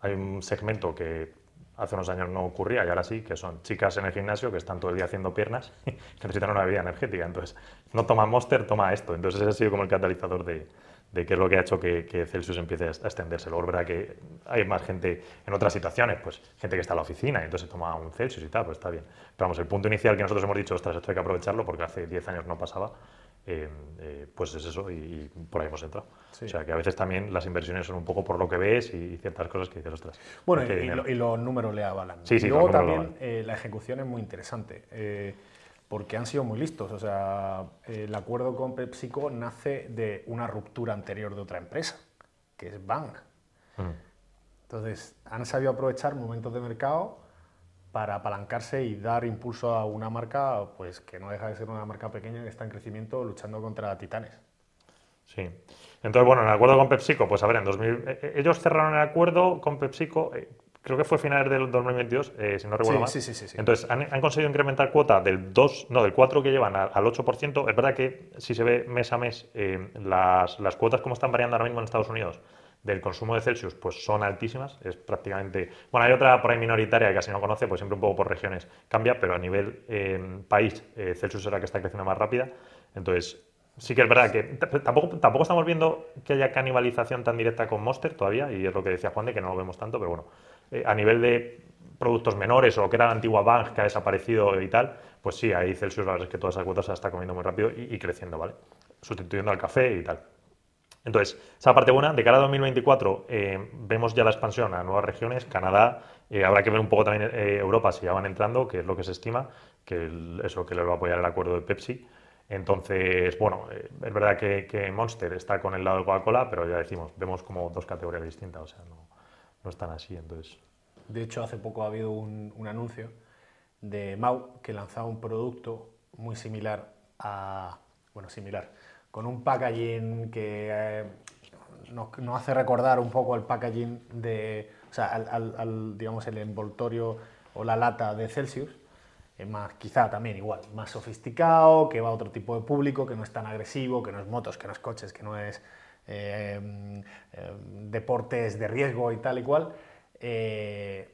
hay un segmento que hace unos años no ocurría y ahora sí, que son chicas en el gimnasio que están todo el día haciendo piernas y necesitan una bebida energética. Entonces, no toma Monster, toma esto. Entonces, ese ha sido como el catalizador de, de qué es lo que ha hecho que, Celsius empiece a extenderse. Luego verdad que hay más gente en otras situaciones, pues gente que está en la oficina y entonces toma un Celsius y tal, pues está bien. Pero vamos, el punto inicial que nosotros hemos dicho, ostras, esto hay que aprovecharlo porque hace 10 años no pasaba, eh, eh, pues es eso y, por ahí hemos entrado. O sea que a veces también las inversiones son un poco por lo que ves y ciertas cosas que dices, ostras. Bueno, y, los números le avalan. Sí, sí, y luego también eh, la ejecución es muy interesante porque han sido muy listos. O sea, el acuerdo con PepsiCo nace de una ruptura anterior de otra empresa, que es Bang. Mm. Entonces, han sabido aprovechar momentos de mercado para apalancarse y dar impulso a una marca pues, que no deja de ser una marca pequeña que está en crecimiento luchando contra titanes. Sí. Entonces, bueno, en el acuerdo con PepsiCo, pues a ver, en 2000, eh, eh, ellos cerraron el acuerdo con PepsiCo, eh, creo que fue finales del 2022, eh, si no recuerdo mal. Sí, sí, sí, Entonces, han, conseguido incrementar cuota del 2, no, del 4 que llevan al, 8%. Es verdad que si se ve mes a mes, eh, las, las, cuotas como están variando ahora mismo en Estados Unidos del consumo de Celsius, pues son altísimas. Es prácticamente. Bueno, hay otra por ahí minoritaria que casi no conoce, pues siempre un poco por regiones cambia, pero a nivel eh, país, Celsius es la que está creciendo más rápida. Entonces, Sí que es verdad que tampoco, tampoco estamos viendo que haya canibalización tan directa con Monster todavía, y es lo que decía Juan de que no lo vemos tanto, pero bueno, eh, a nivel de productos menores o lo que era la antigua Bang que ha desaparecido y tal, pues sí, ahí Celsius la verdad es que todas esas cuotas se está comiendo muy rápido y, creciendo, ¿vale? Sustituyendo al café y tal. Entonces, esa parte buena, de cara a 2024 eh, vemos ya la expansión a nuevas regiones, Canadá, eh, habrá que ver un poco también Europa si ya van entrando, que es lo que se estima, que es lo que les va a apoyar el acuerdo de Pepsi. Entonces, bueno, es verdad que, que, Monster está con el lado de Coca-Cola, pero ya decimos, vemos como dos categorías distintas, o sea, no, no están así. Entonces. De hecho, hace poco ha habido un, anuncio de Mau que lanzaba un producto muy similar a, bueno, similar, con un packaging que eh, nos, hace recordar un poco el packaging de, o sea, al, digamos, el envoltorio o la lata de Celsius, más, quizá también igual, más sofisticado, que va a otro tipo de público, que no es tan agresivo, que no es motos, que no es coches, que no es Em, em, deportes de riesgo y tal y cual, eh,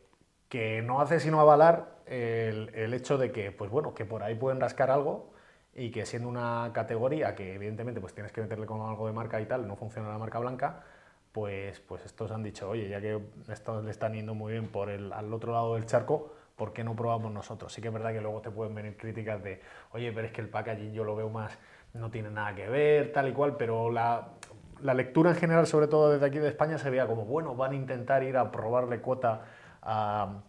que no hace sino avalar el, hecho de que, pues bueno, que por ahí pueden rascar algo y que siendo una categoría que evidentemente pues tienes que meterle con algo de marca y tal, no funciona la marca blanca, pues, pues estos han dicho, oye, ya que estos le están yendo muy bien por el, al otro lado del charco, ¿por qué no probamos nosotros? Sí que es verdad que luego te pueden venir críticas de, oye, pero es que el packaging yo lo veo más, no tiene nada que ver, tal y cual, pero la, la lectura en general, sobre todo desde aquí de España, se veía como, bueno, van a intentar ir a probarle cuota a,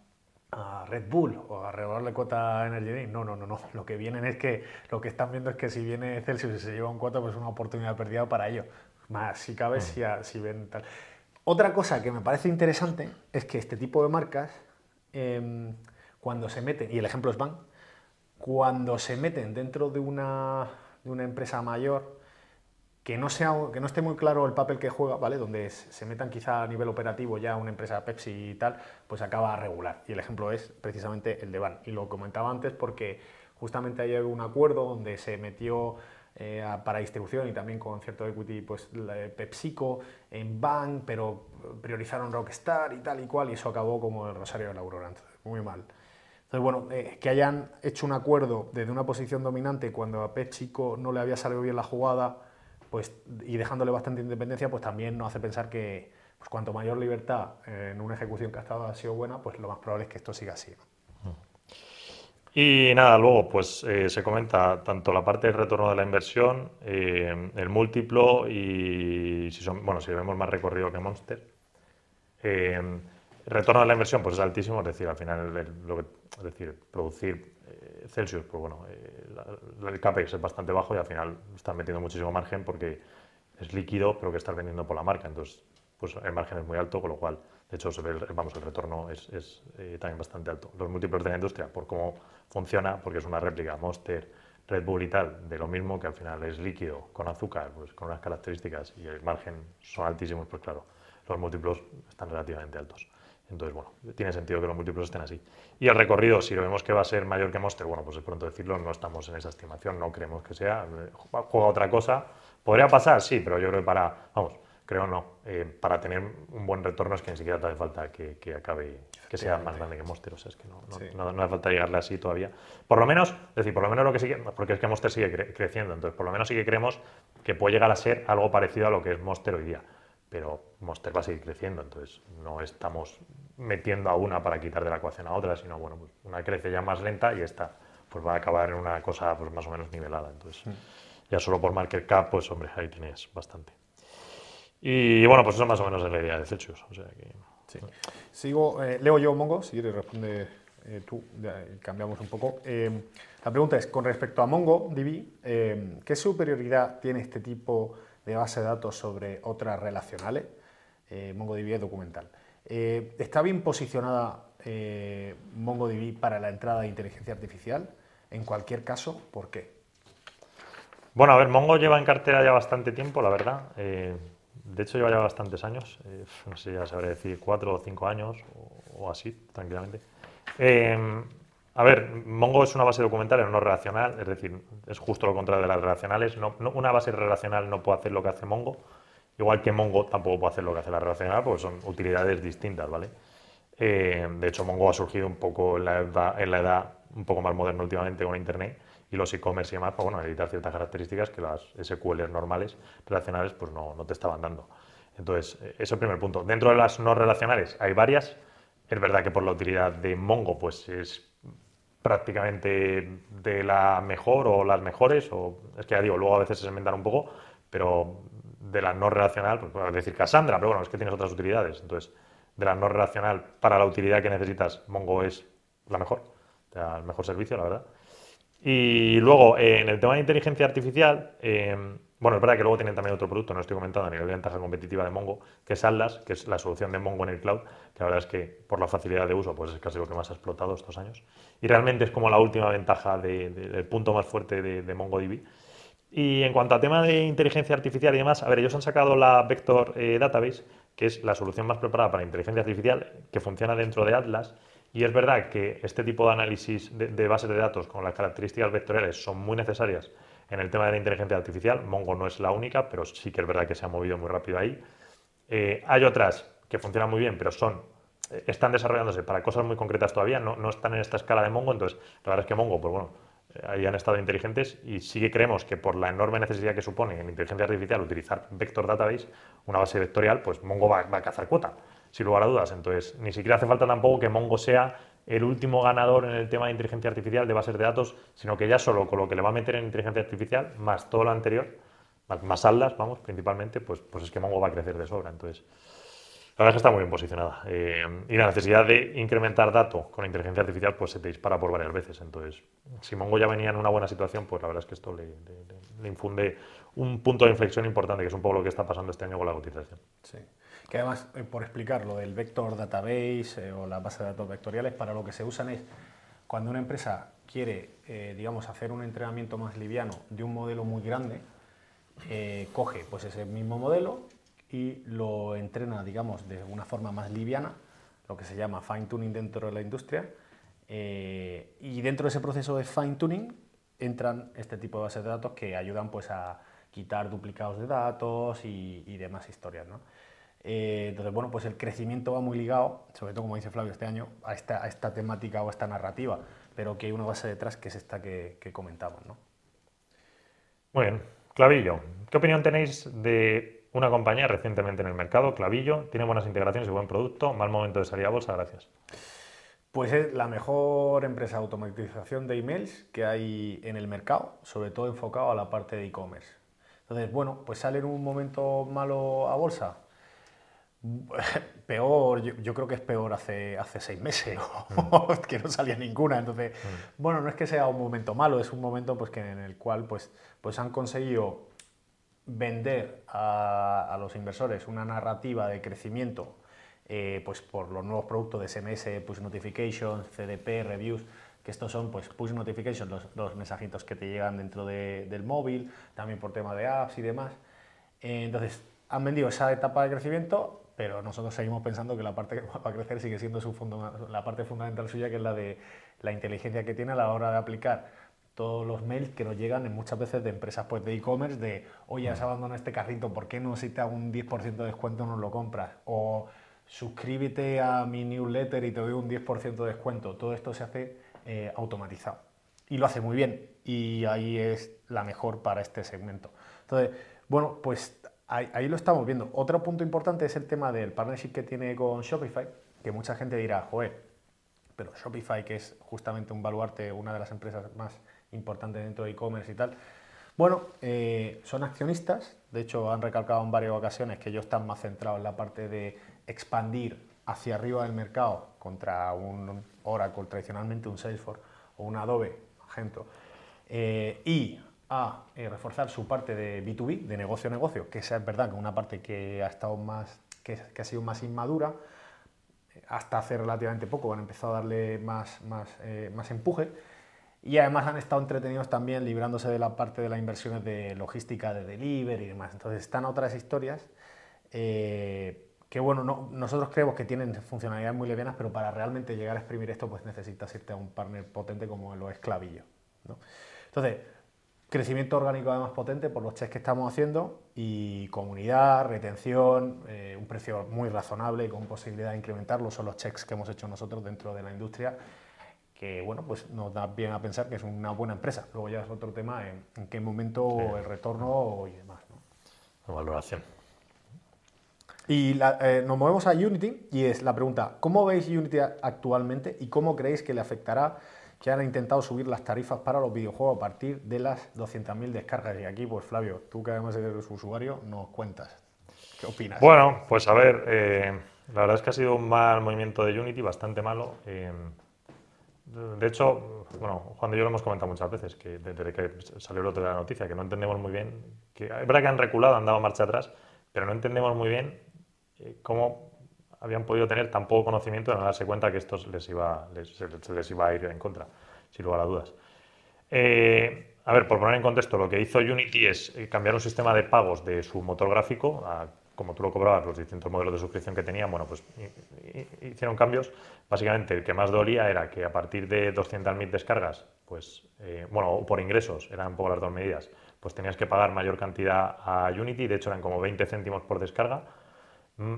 Red Bull o a robarle cuota a Energy Drink. No, no, no, no. Lo que vienen es que, lo que están viendo es que si viene Celsius y se lleva un cuota, pues es una oportunidad perdida para ellos. Más si cabe, mm. si, ven tal. Otra cosa que me parece interesante es que este tipo de marcas, em, cuando se meten, y el ejemplo es Van, cuando se meten dentro de una, de una empresa mayor, que no, sea, que no esté muy claro el papel que juega, ¿vale? Donde se metan quizá a nivel operativo ya una empresa Pepsi y tal, pues acaba regular. Y el ejemplo es precisamente el de Van. Y lo comentaba antes porque justamente hay un acuerdo donde se metió eh, para distribución y también con cierto equity, pues PepsiCo en Van, pero priorizaron Rockstar y tal y cual, y eso acabó como el Rosario de la Aurora. muy mal. Entonces, bueno, eh, que hayan hecho un acuerdo desde una posición dominante cuando a PepsiCo no le había salido bien la jugada, pues, y dejándole bastante independencia, pues también nos hace pensar que pues, cuanto mayor libertad en una ejecución que ha, estado, ha sido buena, pues lo más probable es que esto siga así. Y nada, luego pues eh, se comenta tanto la parte del retorno de la inversión, eh, el múltiplo y si son, bueno, si vemos más recorrido que Monster. Eh, el retorno de la inversión pues es altísimo, es decir, al final lo es decir, producir Celsius, pues bueno, el CAPEX es bastante bajo y al final están metiendo muchísimo margen porque es líquido, pero que estás vendiendo por la marca. Entonces, pues el margen es muy alto, con lo cual, de hecho, vamos, el retorno es, es eh, también bastante alto. Los múltiplos de la industria, por cómo funciona, porque es una réplica Monster, Red Bull y tal, de lo mismo que al final es líquido, con azúcar, pues con unas características y el margen son altísimos, pues claro, los múltiplos están relativamente altos. Entonces, bueno, tiene sentido que los múltiplos estén así. Y el recorrido, si lo vemos que va a ser mayor que Monster, bueno, pues es pronto decirlo, no estamos en esa estimación, no creemos que sea. Juega otra cosa. ¿Podría pasar? Sí, pero yo creo que para, vamos, creo no. Eh, para tener un buen retorno es que ni siquiera te hace falta que, acabe, que sea más grande que Monster. O sea, es que no, no, hace falta llegarle así todavía. Por lo menos, es decir, por lo menos lo que sigue, porque es que Monster sigue creciendo, entonces por lo menos sí que creemos que puede llegar a ser algo parecido a lo que es Monster hoy día pero Monster va a seguir creciendo, entonces no estamos metiendo a una para quitar de la ecuación a otra, sino bueno, pues una crece ya más lenta y esta pues va a acabar en una cosa pues más o menos nivelada. Entonces, mm. ya solo por market cap, pues hombre, ahí tienes bastante. Y bueno, pues eso más o menos es la idea de Celsius. O sea sí. Sigo, eh, leo yo Mongo, si quieres responde eh, tú, cambiamos un poco. Eh, la pregunta es, con respecto a MongoDB, ¿qué superioridad tiene este tipo de base de datos sobre otras relacionales? MongoDB es documental. Eh, ¿Está bien posicionada eh, MongoDB para la entrada de inteligencia artificial? En cualquier caso, ¿por qué? Bueno, a ver, Mongo lleva en cartera ya bastante tiempo, la verdad. Eh, de hecho, lleva ya bastantes años. no sé, ya sabré decir cuatro o cinco años o, así, tranquilamente. A ver, Mongo es una base documental, no relacional, es decir, es justo lo contrario de las relacionales. una base relacional no puede hacer lo que hace Mongo Igual que Mongo tampoco puede hacer lo que hace la relacional, porque son utilidades distintas, ¿vale? Eh, de hecho, Mongo ha surgido un poco en la, edad, un poco más moderna últimamente con Internet y los e-commerce y demás, pues bueno, editar ciertas características que las SQL normales, relacionales, pues no, no te estaban dando. Entonces, eso es el primer punto. Dentro de las no relacionales hay varias. Es verdad que por la utilidad de Mongo, pues es prácticamente de la mejor o las mejores, o es que ya digo, luego a veces se inventan un poco, pero de la no relacional, pues puedes decir Cassandra, pero bueno, es que tienes otras utilidades. Entonces, de la no relacional para la utilidad que necesitas, Mongo es la mejor, el mejor servicio, la verdad. Y luego, en el tema de inteligencia artificial, eh, bueno, es verdad que luego tienen también otro producto, no estoy comentando a nivel de ventaja competitiva de Mongo, que es Atlas, que es la solución de Mongo en el cloud, que la verdad es que por la facilidad de uso, pues es casi lo que más ha explotado estos años. Y realmente es como la última ventaja del punto más fuerte de, de MongoDB y en cuanto a tema de inteligencia artificial y demás, a ver, ellos han sacado la Vector eh, Database, que es la solución más preparada para inteligencia artificial, que funciona dentro de Atlas. Y es verdad que este tipo de análisis de, bases de datos con las características vectoriales son muy necesarias en el tema de la inteligencia artificial. Mongo no es la única, pero sí que es verdad que se ha movido muy rápido ahí. Eh, hay otras que funcionan muy bien, pero son eh, están desarrollándose para cosas muy concretas todavía, no, no están en esta escala de Mongo, entonces la verdad es que Mongo, pues bueno, ahí han estado inteligentes y sí que creemos que por la enorme necesidad que supone en inteligencia artificial utilizar Vector Database, una base vectorial, pues Mongo va, a cazar cuota, sin lugar a dudas. Entonces, ni siquiera hace falta tampoco que Mongo sea el último ganador en el tema de inteligencia artificial de bases de datos, sino que ya solo con lo que le va a meter en inteligencia artificial, más todo lo anterior, más, más vamos, principalmente, pues, pues es que Mongo va a crecer de sobra. Entonces, la verdad es que está muy bien posicionada. Eh, y la necesidad de incrementar dato con inteligencia artificial pues se te dispara por varias veces. Entonces, si Mongo ya venía en una buena situación, pues la verdad es que esto le, infunde un punto de inflexión importante, que es un poco lo que está pasando este año con la cotización. Sí. Que además, eh, por explicar, lo del vector database eh, o la base de datos vectoriales, para lo que se usan es cuando una empresa quiere, digamos, hacer un entrenamiento más liviano de un modelo muy grande, eh, coge pues ese mismo modelo y lo entrena, digamos, de una forma más liviana, lo que se llama fine tuning dentro de la industria. Eh, y dentro de ese proceso de fine tuning entran este tipo de bases de datos que ayudan pues, a quitar duplicados de datos y, demás historias. ¿no? Eh, entonces, bueno, pues el crecimiento va muy ligado, sobre todo como dice Flavio este año, a esta, a esta temática o a esta narrativa, pero que hay una base detrás que es esta que, que comentamos. ¿no? Muy bien. Clavillo, ¿qué opinión tenéis de una compañía recientemente en el mercado, Clavillo? Tiene buenas integraciones y buen producto, mal momento de salir a bolsa, gracias. Pues es la mejor empresa de automatización de emails que hay en el mercado, sobre todo enfocado a la parte de e-commerce. Entonces, bueno, pues sale en un momento malo a bolsa. Peor, yo, creo que es peor hace, hace seis meses, mm. que no salía ninguna. Entonces, mm. bueno, no es que sea un momento malo, es un momento pues, que, en el cual pues, pues han conseguido vender a, a los inversores una narrativa de crecimiento eh, pues por los nuevos productos de SMS, push notifications, CDP, reviews, que estos son pues push notifications, los, mensajitos que te llegan dentro del móvil, también por tema de apps y demás. Eh, entonces, han vendido esa etapa de crecimiento, pero nosotros seguimos pensando que la parte que va a crecer sigue siendo su la parte fundamental suya, que es la de la inteligencia que tiene a la hora de aplicar todos los mails que nos llegan en muchas veces de empresas pues, de e-commerce de, oye, has abandonado este carrito, ¿por qué no si te hago un 10% de descuento no lo compras? O suscríbete a mi newsletter y te doy un 10% de descuento. Todo esto se hace eh, automatizado y lo hace muy bien y ahí es la mejor para este segmento. Entonces, bueno, pues ahí, lo estamos viendo. Otro punto importante es el tema del partnership que tiene con Shopify, que mucha gente dirá, joder, pero Shopify, que es justamente un baluarte, una de las empresas más importantes dentro de e-commerce y tal, bueno, eh, son accionistas, de hecho han recalcado en varias ocasiones que ellos están más centrados en la parte de expandir hacia arriba del mercado contra un Oracle, tradicionalmente un Salesforce o un Adobe, ejemplo, eh, y a eh, reforzar su parte de B2B, de negocio a negocio, que es verdad que una parte que ha estado más, que, ha sido más inmadura, hasta hace relativamente poco han empezado a darle más, más, eh, más empuje. Y además han estado entretenidos también librándose de la parte de las inversiones de logística, de delivery y demás. Entonces están otras historias que bueno, nosotros creemos que tienen funcionalidades muy levianas, pero para realmente llegar a exprimir esto, pues necesitas irte a un partner potente como lo es Clavillo. Entonces, crecimiento orgánico además potente por los checks que estamos haciendo y comunidad, retención, eh, un precio muy razonable y con posibilidad de incrementarlo son los checks que hemos hecho nosotros dentro de la industria que bueno, pues nos da bien a pensar que es una buena empresa. Luego ya es otro tema en, qué momento el retorno y demás. ¿no? Valoración. Y eh, nos movemos a Unity y es la pregunta, ¿cómo veis Unity actualmente y cómo creéis que le afectará que han intentado subir las tarifas para los videojuegos a partir de las 200.000 descargas? Y aquí, pues Flavio, tú que además eres usuario, nos cuentas. ¿Qué opinas? Bueno, pues a ver, eh, la verdad es que ha sido un mal movimiento de Unity, bastante malo. Eh, de hecho, bueno, Juan y yo lo hemos comentado muchas veces, que desde que salió el otro de la noticia, que no entendemos muy bien, que es verdad que han reculado, han dado marcha atrás, pero no entendemos muy bien eh, cómo habían podido tener tan poco conocimiento de no darse cuenta que esto les iba, les, les iba a ir en contra, sin lugar a dudas. Eh, a ver, por poner en contexto, lo que hizo Unity es eh, cambiar un sistema de pagos de su motor gráfico como tú lo cobrabas, los distintos modelos de suscripción que tenían, bueno, pues hicieron cambios. Básicamente, el que más dolía era que a partir de 200.000 descargas, pues, bueno, o por ingresos, eran un poco las dos medidas, pues tenías que pagar mayor cantidad a Unity, de hecho eran como 20 céntimos por descarga, Mm,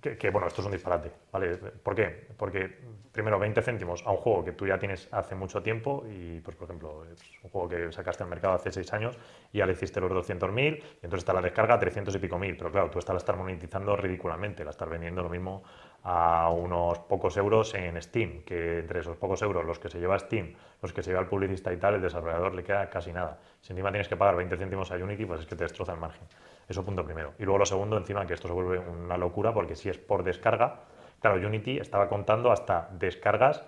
que, bueno, esto es un disparate, ¿vale? ¿Por qué? Porque primero 20 céntimos a un juego que tú ya tienes hace mucho tiempo y, pues por ejemplo, es un juego que sacaste al mercado hace 6 años y ya le hiciste los 200.000 y entonces está la descarga a 300 y pico mil, pero claro, tú estás la estás monetizando ridículamente, la estás vendiendo lo mismo a unos pocos euros en Steam, que entre esos pocos euros, los que se lleva Steam, los que se lleva el publicista y tal, el desarrollador le queda casi nada. Si encima tienes que pagar 20 céntimos a Unity, pues es que te destroza el margen. Eso punto primero. Y luego lo segundo, encima que esto se vuelve una locura porque si es por descarga, claro, Unity estaba contando hasta descargas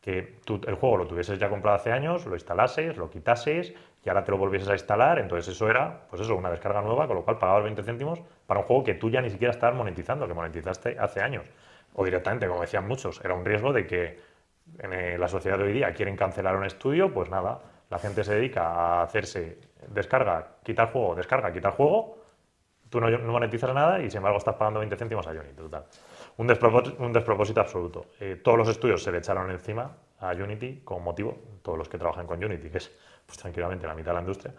que tú el juego lo tuvieses ya comprado hace años, lo instalases, lo quitases y ahora te lo volvieses a instalar, entonces eso era, pues eso, una descarga nueva, con lo cual pagabas 20 céntimos para un juego que tú ya ni siquiera estabas monetizando, que monetizaste hace años. O directamente, como decían muchos, era un riesgo de que en la sociedad de hoy día quieren cancelar un estudio, pues nada, la gente se dedica a hacerse descarga, quitar juego, descarga, quitar juego, tú no, no monetizas nada y sin embargo estás pagando 20 céntimos a Unity, total. Un despropósito, un despropósito absoluto. Eh, todos los estudios se le echaron encima a Unity con motivo, todos los que trabajan con Unity, que es pues, tranquilamente la mitad de la industria.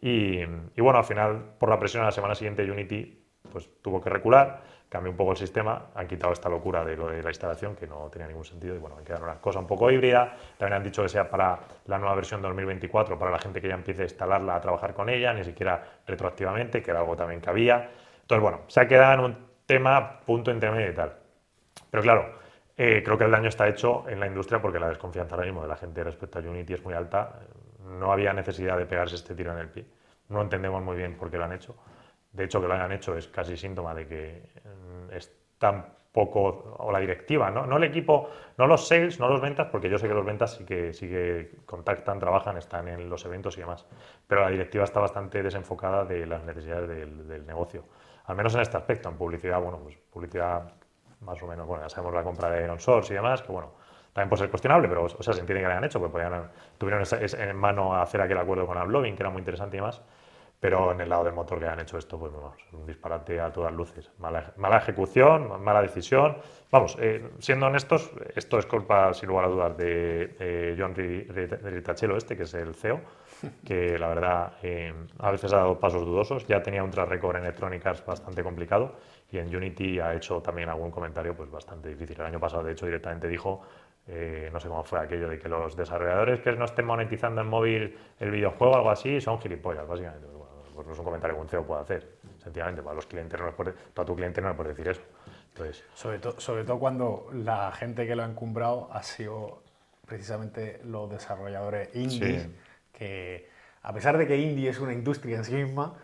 Y, y bueno, al final, por la presión a la semana siguiente, Unity pues, tuvo que recular cambió un poco el sistema, han quitado esta locura de lo de la instalación que no tenía ningún sentido y bueno, han quedado una cosa un poco híbrida. También han dicho que sea para la nueva versión 2024, para la gente que ya empiece a instalarla, a trabajar con ella, ni siquiera retroactivamente, que era algo también que había. Entonces, bueno, se ha quedado en un tema punto intermedio y tal. Pero claro, eh, creo que el daño está hecho en la industria porque la desconfianza ahora mismo de la gente respecto a Unity es muy alta. No había necesidad de pegarse este tiro en el pie. No entendemos muy bien por qué lo han hecho. De hecho, que lo hayan hecho es casi síntoma de que mm, es tan poco, o la directiva, ¿no? no el equipo, no los sales, no los ventas, porque yo sé que los ventas sí que, sí contactan, trabajan, están en los eventos y demás, pero la directiva está bastante desenfocada de las necesidades del, negocio, al menos en este aspecto, en publicidad, bueno, pues publicidad más o menos, bueno, ya sabemos la compra de non-source y demás, que bueno, también puede ser cuestionable, pero o sea, se entiende que lo hayan hecho, porque tuvieron en mano hacer aquel acuerdo con Ablovin, que era muy interesante y demás, pero en el lado del motor que han hecho esto, pues vamos, un disparate a todas luces. Mala, mala ejecución, mala decisión. Vamos, eh, siendo honestos, esto es culpa, sin lugar a dudas, de eh, John Ritachelo, este, que es el CEO, que la verdad eh, a veces ha dado pasos dudosos. Ya tenía un track record en electrónicas bastante complicado y en Unity ha hecho también algún comentario pues bastante difícil. El año pasado, de hecho, directamente dijo no sé cómo fue aquello de que los desarrolladores que no estén monetizando en móvil el videojuego o algo así son gilipollas, básicamente pues no es un comentario que un CEO puede hacer, sencillamente, para los clientes no puede, a tu cliente no le puedes decir eso. Entonces, sobre, sobre todo cuando la gente que lo ha encumbrado ha sido precisamente los desarrolladores indies, que a pesar de que indie es una industria en sí misma,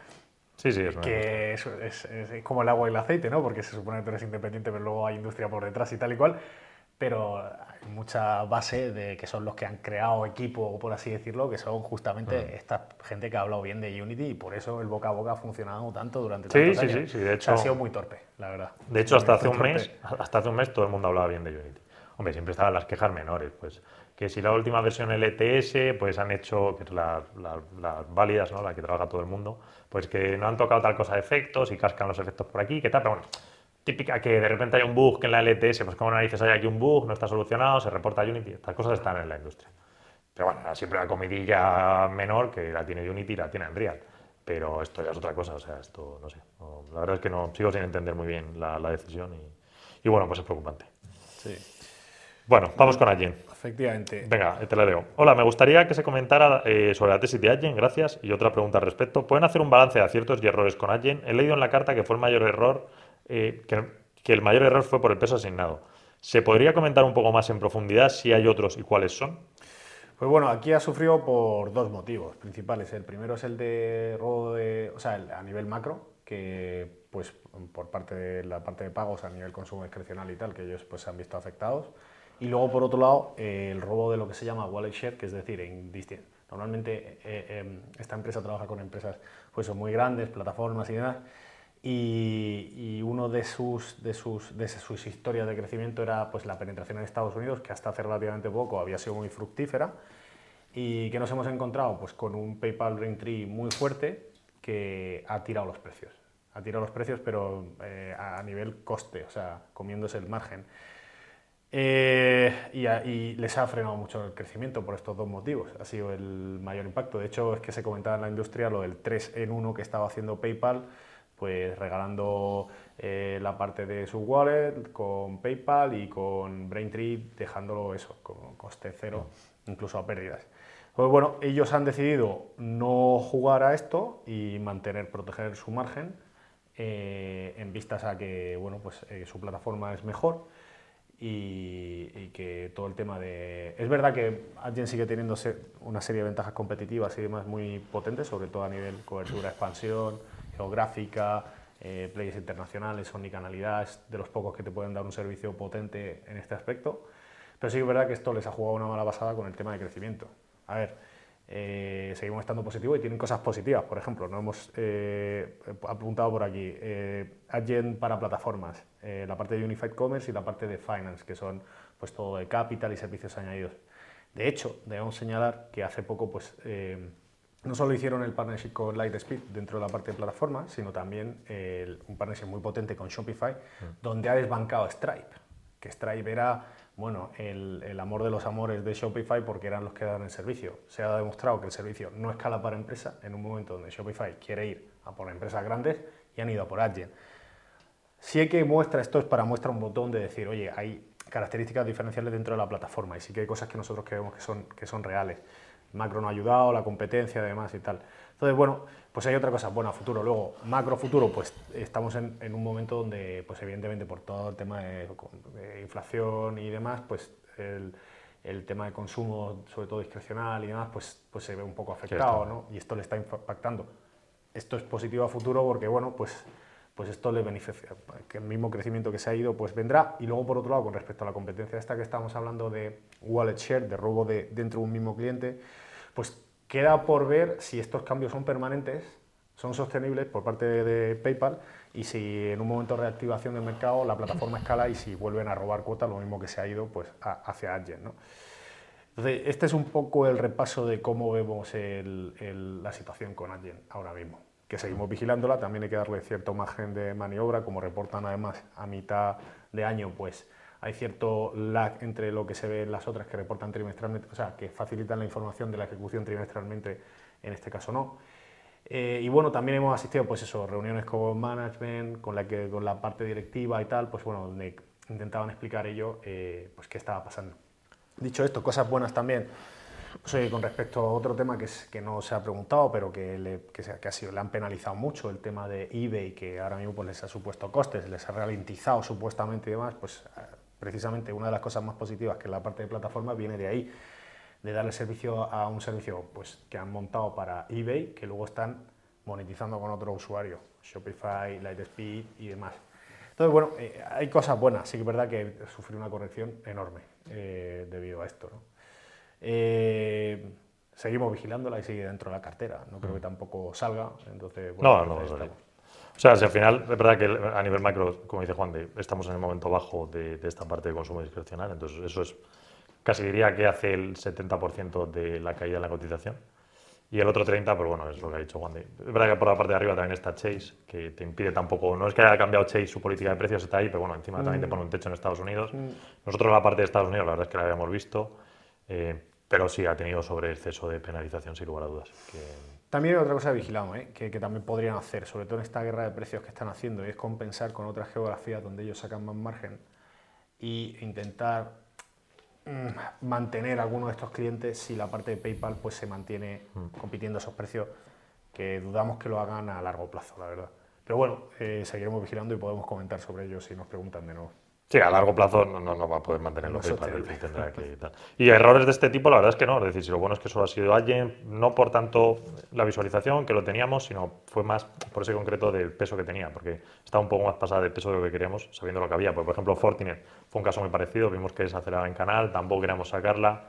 Sí, sí, es que es, es, como el agua y el aceite, ¿no? Porque se supone que tú eres independiente, pero luego hay industria por detrás y tal y cual pero mucha base de que son los que han creado equipo, por así decirlo, que son justamente mm. esta gente que ha hablado bien de Unity y por eso el boca a boca ha funcionado tanto durante sí, tantos sí, años. Sí, sí, de hecho, ha sido muy torpe, la verdad. De hecho, hasta hace un mes, hasta hace un mes todo el mundo hablaba bien de Unity. Hombre, siempre estaban las quejas menores, pues que si la última versión LTS, pues han hecho, que es las válidas, ¿no? la que trabaja todo el mundo, pues que no han tocado tal cosa de efectos y cascan los efectos por aquí, que tal, pero bueno, típica que de repente hay un bug que en la LTS, pues como narices hay aquí un bug, no está solucionado, se reporta a Unity, estas cosas están en la industria. Pero bueno, siempre la comidilla menor que la tiene Unity y la tiene Unreal. Pero esto ya es otra cosa, o sea, esto no sé. la verdad es que no sigo sin entender muy bien la, decisión y, bueno, pues es preocupante. Sí. Bueno, vamos con Allen. Efectivamente. Venga, te la leo. Hola, me gustaría que se comentara eh, sobre la tesis de Allen, gracias. Y otra pregunta al respecto. ¿Pueden hacer un balance de aciertos y errores con Allen? He leído en la carta que fue el mayor error eh, que, el mayor error fue por el peso asignado. ¿Se podría comentar un poco más en profundidad si hay otros y cuáles son? Pues bueno, aquí ha sufrido por dos motivos principales. El primero es el de robo de, o sea, a nivel macro, que pues por parte de la parte de pagos a nivel consumo discrecional y tal, que ellos pues se han visto afectados. Y luego por otro lado, el robo de lo que se llama wallet share, que es decir, en normalmente eh, em, esta empresa trabaja con empresas pues muy grandes, plataformas y demás, y, uno de sus, de, sus, de sus historias de crecimiento era pues, la penetración en Estados Unidos, que hasta hace relativamente poco había sido muy fructífera, y que nos hemos encontrado pues, con un PayPal Tree muy fuerte que ha tirado los precios. Ha tirado los precios, pero eh, a nivel coste, o sea, comiéndose el margen. Eh, y, y, les ha frenado mucho el crecimiento por estos dos motivos. Ha sido el mayor impacto. De hecho, es que se comentaba en la industria lo del 3 en 1 que estaba haciendo PayPal pues regalando eh, la parte de su wallet con PayPal y con Braintree dejándolo eso, con coste cero, incluso a pérdidas. Pues bueno, ellos han decidido no jugar a esto y mantener, proteger su margen eh, en vistas a que bueno, pues, eh, su plataforma es mejor y, y, que todo el tema de... Es verdad que Adyen sigue teniendo una serie de ventajas competitivas y demás muy potentes, sobre todo a nivel cobertura, expansión, geográfica, eh, players internacionales, omnicanalidad, es de los pocos que te pueden dar un servicio potente en este aspecto. Pero sí que es verdad que esto les ha jugado una mala pasada con el tema de crecimiento. A ver, eh, seguimos estando positivos y tienen cosas positivas. Por ejemplo, no hemos eh, apuntado por aquí eh, Agent para plataformas, la parte de Unified Commerce y la parte de Finance, que son pues todo de capital y servicios añadidos. De hecho, debemos señalar que hace poco, pues, eh, no solo hicieron el partnership con Lightspeed dentro de la parte de plataforma, sino también un partnership muy potente con Shopify, mm. donde ha desbancado Stripe, que Stripe era bueno, el, amor de los amores de Shopify porque eran los que dan el servicio. Se ha demostrado que el servicio no escala para empresa en un momento donde Shopify quiere ir a por empresas grandes y han ido a por Adyen. Sí que muestra, esto es para muestra un botón de decir, oye, hay características diferenciales dentro de la plataforma y sí que hay cosas que nosotros creemos que son, que son reales. Macro no ha ayudado, la competencia además y tal. Entonces, bueno, pues hay otra cosa buena, futuro. Luego, macro futuro, pues estamos en, un momento donde, pues evidentemente por todo el tema de, inflación y demás, pues el, tema de consumo, sobre todo discrecional y demás, pues, pues se ve un poco afectado, ¿no? Y esto le está impactando. Esto es positivo a futuro porque, bueno, pues, pues esto le beneficia, que el mismo crecimiento que se ha ido, pues vendrá. Y luego, por otro lado, con respecto a la competencia esta que estamos hablando de wallet share, de robo de, dentro de un mismo cliente, pues Queda por ver si estos cambios son permanentes, son sostenibles por parte de, PayPal y si en un momento de reactivación del mercado la plataforma escala y si vuelven a robar cuotas, lo mismo que se ha ido pues, hacia Adyen. ¿no? Entonces, este es un poco el repaso de cómo vemos la situación con Adyen ahora mismo, que seguimos vigilándola, también hay que darle cierto margen de maniobra, como reportan además a mitad de año, pues hay cierto lag entre lo que se ve en las otras que reportan trimestralmente, o sea, que facilitan la información de la ejecución trimestralmente, en este caso no. Eh, y bueno, también hemos asistido pues eso, reuniones con management, con la, que, con la parte directiva y tal, pues bueno, donde intentaban explicar ello, eh, pues qué estaba pasando. Dicho esto, cosas buenas también, pues, con respecto a otro tema que, que no se ha preguntado, pero que, le, que, ha sido, le han penalizado mucho, el tema de eBay, que ahora mismo pues, les ha supuesto costes, les ha ralentizado supuestamente y demás, pues precisamente una de las cosas más positivas que es la parte de plataforma viene de ahí, de darle servicio a un servicio pues, que han montado para eBay, que luego están monetizando con otro usuario, Shopify, Lightspeed y demás. Entonces, bueno, eh, hay cosas buenas, sí que es verdad que sufrió una corrección enorme eh, debido a esto. Eh, seguimos vigilándola y sigue dentro de la cartera, no creo que tampoco salga, entonces... Bueno, no, no, no, o sea, si al final, es verdad que a nivel macro, como dice Juan, de, estamos en el momento bajo de, esta parte de consumo discrecional, entonces eso es, casi diría que hace el 70% de la caída en la cotización. Y el otro 30, pues bueno, es lo que ha dicho Juan. Es verdad que por la parte de arriba también está Chase, que te impide tampoco, no es que haya cambiado Chase su política de precios, está ahí, pero bueno, encima también te mm. pone un techo en Estados Unidos. Mm. Nosotros la parte de Estados Unidos, la verdad es que la habíamos visto, eh, pero sí ha tenido sobre exceso de penalización, sin lugar a dudas. También hay otra cosa que vigilamos, ¿eh? que, también podrían hacer, sobre todo en esta guerra de precios que están haciendo, y es compensar con otras geografías donde ellos sacan más margen e intentar mm, mantener a algunos de estos clientes si la parte de PayPal pues, se mantiene mm. compitiendo esos precios, que dudamos que lo hagan a largo plazo, la verdad. Pero bueno, eh, seguiremos vigilando y podemos comentar sobre ello si nos preguntan de nuevo. Sí, a largo plazo no, no, va a poder mantenerlo y errores de este tipo, la verdad es que no. Es decir, si lo bueno es que solo ha sido alguien, no por tanto la visualización, que lo teníamos, sino fue más por ese concreto del peso que tenía, porque estaba un poco más pasada de peso de lo que queríamos, sabiendo lo que había. Pues, por ejemplo, Fortinet fue un caso muy parecido, vimos que desaceleraba en canal, tampoco queríamos sacarla,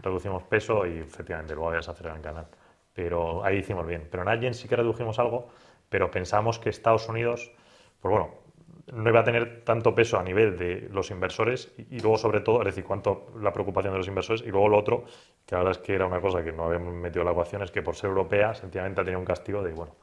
reducimos peso y efectivamente luego había desacelerado en canal. Pero ahí hicimos bien. Pero en alguien sí que redujimos algo, pero pensamos que Estados Unidos, pues bueno, no iba a tener tanto peso a nivel de los inversores y, luego sobre todo, es decir, cuánto la preocupación de los inversores y luego lo otro, que ahora es que era una cosa que no habíamos metido en la ecuación, es que por ser europea sencillamente ha tenido un castigo de, bueno,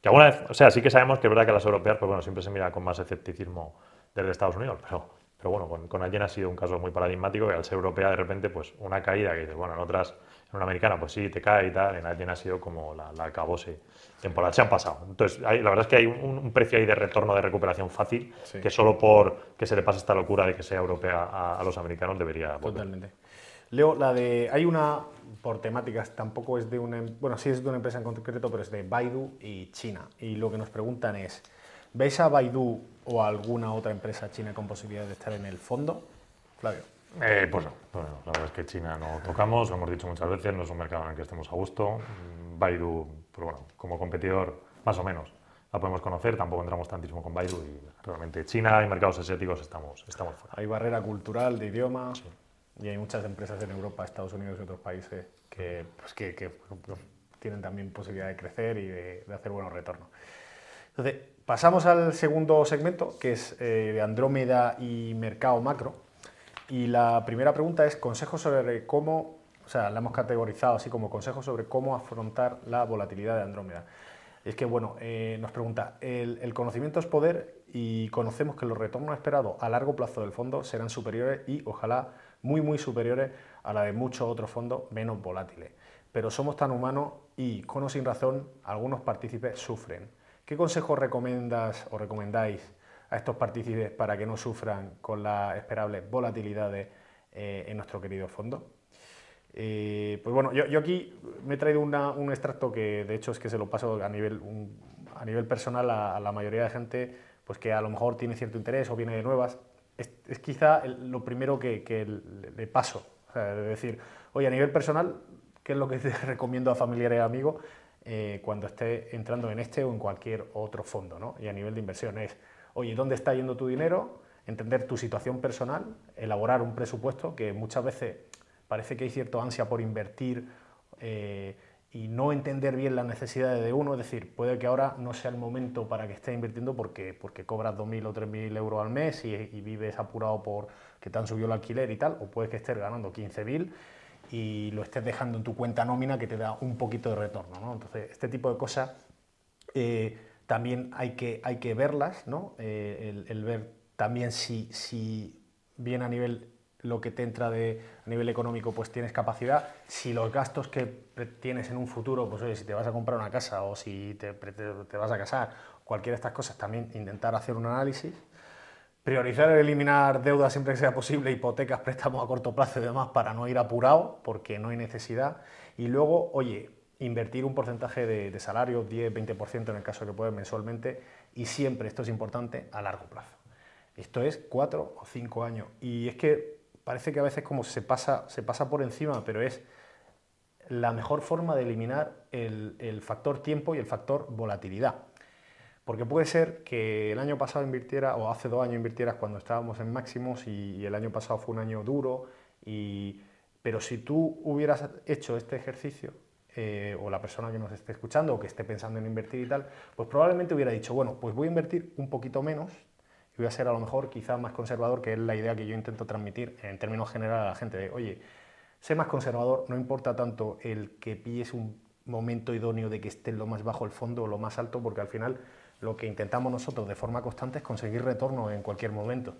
que alguna o sea, sí que sabemos que es verdad que las europeas, pues bueno, siempre se mira con más escepticismo desde Estados Unidos, pero, pero bueno, con, con alguien ha sido un caso muy paradigmático que al ser europea de repente, pues una caída que dices, bueno, en otras una americana, pues sí, te cae y tal, en alguien ha sido como la, la acabose temporal. Se han pasado. Entonces, la verdad es que hay un, precio ahí de retorno de recuperación fácil que solo por que se le pase esta locura de que sea europea a, los americanos debería Totalmente. Leo, la de. Hay una, por temáticas, tampoco es de una. Bueno, sí es de una empresa en concreto, pero es de Baidu y China. Y lo que nos preguntan es: ¿veis a Baidu o a alguna otra empresa china con posibilidad de estar en el fondo? Flavio. Eh, pues no, bueno, la verdad es que China no tocamos, lo hemos dicho muchas veces, no es un mercado en el que estemos a gusto. Mm, Baidu, pues bueno, como competidor, más o menos, la podemos conocer, tampoco entramos tantísimo con Baidu y realmente China y mercados asiáticos estamos, estamos fuera. Hay barrera cultural, de idioma y hay muchas empresas en Europa, Estados Unidos y otros países que, pues que, que tienen también posibilidad de crecer y de, hacer buenos retornos. Entonces, pasamos al segundo segmento, que es eh, de Andrómeda y mercado macro. Y la primera pregunta es consejos sobre cómo o sea, la hemos categorizado así como consejos sobre cómo afrontar la volatilidad de Andrómeda. Es que, bueno, eh, nos pregunta, el, conocimiento es poder y conocemos que los retornos esperados a largo plazo del fondo serán superiores y ojalá muy, muy superiores a la de muchos otros fondos menos volátiles. Pero somos tan humanos y, con o sin razón, algunos partícipes sufren. ¿Qué consejos recomiendas o recomendáis a estos partícipes para que no sufran con las esperables volatilidades eh, en nuestro querido fondo? Eh, pues bueno, yo, aquí me he traído un extracto que de hecho es que se lo paso a nivel, a nivel personal a, la mayoría de gente pues que a lo mejor tiene cierto interés o viene de nuevas. Es, quizá lo primero que, le paso. O sea, de decir, oye, a nivel personal, ¿qué es lo que te recomiendo a familiares y amigos eh, cuando esté entrando en este o en cualquier otro fondo? ¿no? Y a nivel de inversión es, oye, ¿dónde está yendo tu dinero? Entender tu situación personal, elaborar un presupuesto que muchas veces parece que hay cierta ansia por invertir eh, y no entender bien las necesidades de uno, es decir, puede que ahora no sea el momento para que estés invirtiendo porque, porque cobras 2.000 o 3.000 euros al mes y, vives apurado por que te han subido el alquiler y tal, o puede que estés ganando 15.000 y lo estés dejando en tu cuenta nómina que te da un poquito de retorno. ¿no? Entonces, este tipo de cosas eh, también hay que, hay que verlas, ¿no? Eh, el, ver también si, si bien a nivel lo que te entra de, a nivel económico, pues tienes capacidad. Si los gastos que tienes en un futuro, pues oye, si te vas a comprar una casa o si te, te vas a casar, cualquiera de estas cosas, también intentar hacer un análisis. Priorizar eliminar deudas siempre que sea posible, hipotecas, préstamos a corto plazo y demás para no ir apurado, porque no hay necesidad. Y luego, oye, invertir un porcentaje de, de salario, 10-20% en el caso que puedas mensualmente, y siempre, esto es importante, a largo plazo. Esto es cuatro o cinco años. Y es que parece que a veces como se pasa, se pasa por encima, pero es la mejor forma de eliminar el, factor tiempo y el factor volatilidad. Porque puede ser que el año pasado invirtiera, o hace dos años invirtieras cuando estábamos en máximos y, el año pasado fue un año duro, y, pero si tú hubieras hecho este ejercicio, eh, o la persona que nos esté escuchando o que esté pensando en invertir y tal, pues probablemente hubiera dicho, bueno, pues voy a invertir un poquito menos, y voy a ser a lo mejor quizá más conservador, que es la idea que yo intento transmitir en términos generales a la gente, de, oye, sé más conservador, no importa tanto el que pilles un momento idóneo de que esté lo más bajo el fondo o lo más alto, porque al final lo que intentamos nosotros de forma constante es conseguir retorno en cualquier momento.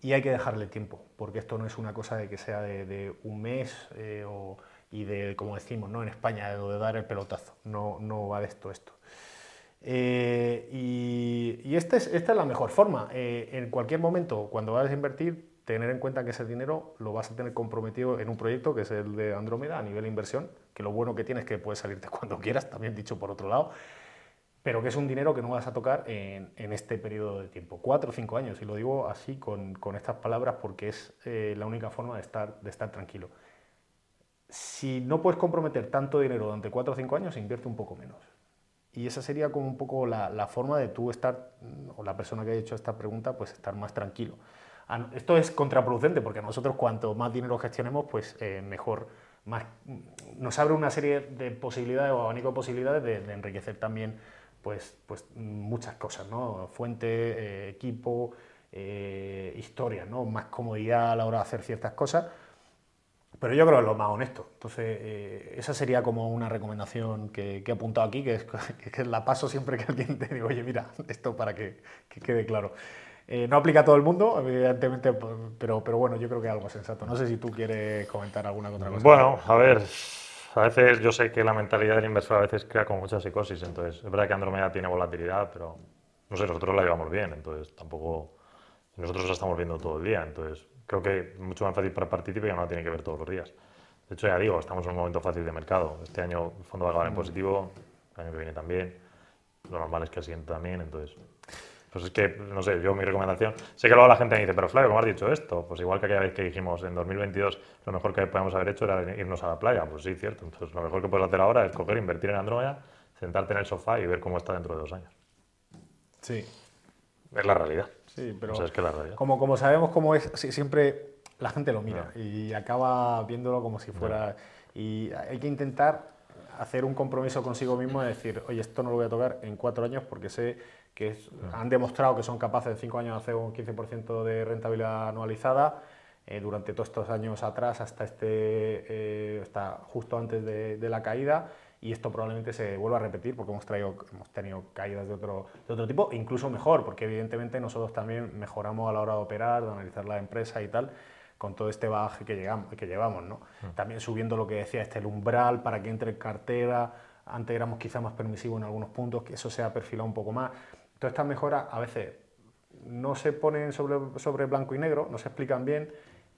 Y hay que dejarle tiempo, porque esto no es una cosa de que sea de, un mes eh, y de, como decimos, ¿no? en España, de, dar el pelotazo. No, no va de esto esto. Eh, y, este esta es la mejor forma. Eh, en cualquier momento, cuando vayas a invertir, tener en cuenta que ese dinero lo vas a tener comprometido en un proyecto que es el de Andrómeda a nivel inversión, que lo bueno que tienes es que puedes salirte cuando quieras, también dicho por otro lado, pero que es un dinero que no vas a tocar en, este periodo de tiempo, cuatro o cinco años, y lo digo así con, estas palabras porque es eh, la única forma de estar, de estar tranquilo. Si no puedes comprometer tanto dinero durante cuatro o cinco años, invierte un poco menos y esa sería como un poco la, forma de tú estar, o la persona que ha hecho esta pregunta, pues estar más tranquilo. Esto es contraproducente porque nosotros cuanto más dinero gestionemos, pues eh, mejor. Más, nos abre una serie de posibilidades o abanico de posibilidades de, enriquecer también pues, pues muchas cosas, ¿no? Fuente, eh, equipo, eh, historia, ¿no? Más comodidad a la hora de hacer ciertas cosas pero yo creo que es lo más honesto. Entonces, eh, esa sería como una recomendación que, he apuntado aquí, que, es, que la paso siempre que alguien te diga, oye, mira, esto para que, quede claro. Eh, no aplica a todo el mundo, evidentemente, pero, pero bueno, yo creo que es algo sensato. No sé si tú quieres comentar alguna otra cosa. Bueno, a ver, a veces yo sé que la mentalidad del inversor a veces crea con mucha psicosis, entonces es verdad que Andromeda tiene volatilidad, pero no sé, nosotros la llevamos bien, entonces tampoco, nosotros la estamos viendo todo el día, entonces creo que mucho más fácil para participar y no tiene que ver todos los días. De hecho, ya digo, estamos en un momento fácil de mercado. Este año el fondo va a acabar en mm. positivo, el año que viene también. Lo normal es que el siguiente también, entonces... Pues es que, no sé, yo mi recomendación... Sé que luego la gente me dice, pero Flavio, ¿cómo has dicho esto? Pues igual que aquella vez que dijimos en 2022 lo mejor que podíamos haber hecho era irnos a la playa. Pues sí, cierto. Entonces lo mejor que puedes hacer ahora es coger, invertir en Andrómeda, sentarte en el sofá y ver cómo está dentro de dos años. Sí. Es la realidad. Sí, pero como, como sabemos cómo es, siempre la gente lo mira y acaba viéndolo como si fuera... Y hay que intentar hacer un compromiso consigo mismo de decir, oye, esto no lo voy a tocar en cuatro años porque sé que han demostrado que son capaces en cinco años de hacer un 15% de rentabilidad anualizada. eh, durante todos estos años atrás hasta, este, eh, hasta justo antes de, de, la caída y esto probablemente se vuelva a repetir porque hemos, traído, hemos tenido caídas de otro, de otro tipo, incluso mejor, porque evidentemente nosotros también mejoramos a la hora de operar, de analizar la empresa y tal, con todo este bagaje que, llegamos, que llevamos. ¿no? Mm. También subiendo lo que decía, este el umbral para que entre en cartera, antes éramos quizá más permisivos en algunos puntos, que eso se ha perfilado un poco más. Todas estas mejoras a veces no se ponen sobre, sobre blanco y negro, no se explican bien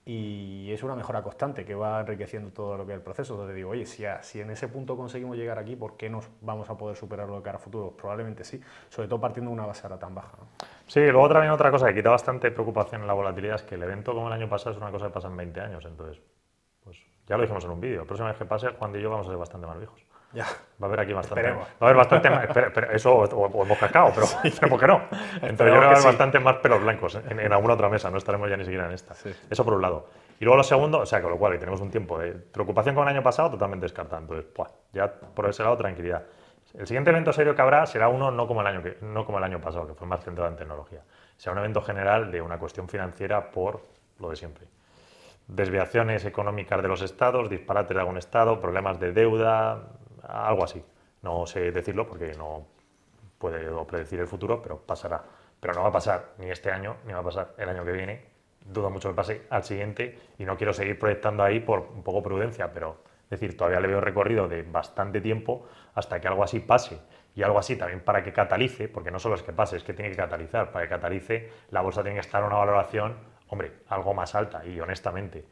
y es una mejora constante que va enriqueciendo todo lo que es el proceso. Entonces digo, oye, si, si en ese punto conseguimos llegar aquí, ¿por qué nos vamos a poder superarlo de cara a futuro? Probablemente sí, sobre todo partiendo de una base ahora tan baja. Sí, luego también otra cosa que quita bastante preocupación en la volatilidad es que el evento como el año pasado es una cosa que pasa en 20 años, entonces, pues ya lo dijimos en un vídeo, la próxima vez que pase, Juan y yo vamos a ser bastante más viejos. Ya. Va a haber aquí bastante. Va a haber bastante más. eso o, hemos cascado, pero, ¿por qué no? Entonces yo creo que va a haber bastante más pelos blancos en, alguna otra mesa, no estaremos ya ni siquiera en esta. Eso por un lado. Y luego lo segundo, o sea, con lo cual tenemos un tiempo de preocupación con el año pasado totalmente descartado. Entonces, pues, ya por ese lado, tranquilidad. El siguiente evento serio que habrá será uno no como el año, que, no como el año pasado, que fue más centrado en tecnología. Será un evento general de una cuestión financiera por lo de siempre. Desviaciones económicas de los estados, disparates de algún estado, problemas de deuda, algo así. No sé decirlo porque no puedo predecir el futuro, pero pasará. Pero no va a pasar ni este año, ni va a pasar el año que viene. Dudo mucho que pase al siguiente y no quiero seguir proyectando ahí por un poco prudencia, pero es decir, todavía le veo recorrido de bastante tiempo hasta que algo así pase. Y algo así también para que catalice, porque no solo es que pase, es que tiene que catalizar. Para que catalice, la bolsa tiene que estar en una valoración, hombre, algo más alta y honestamente.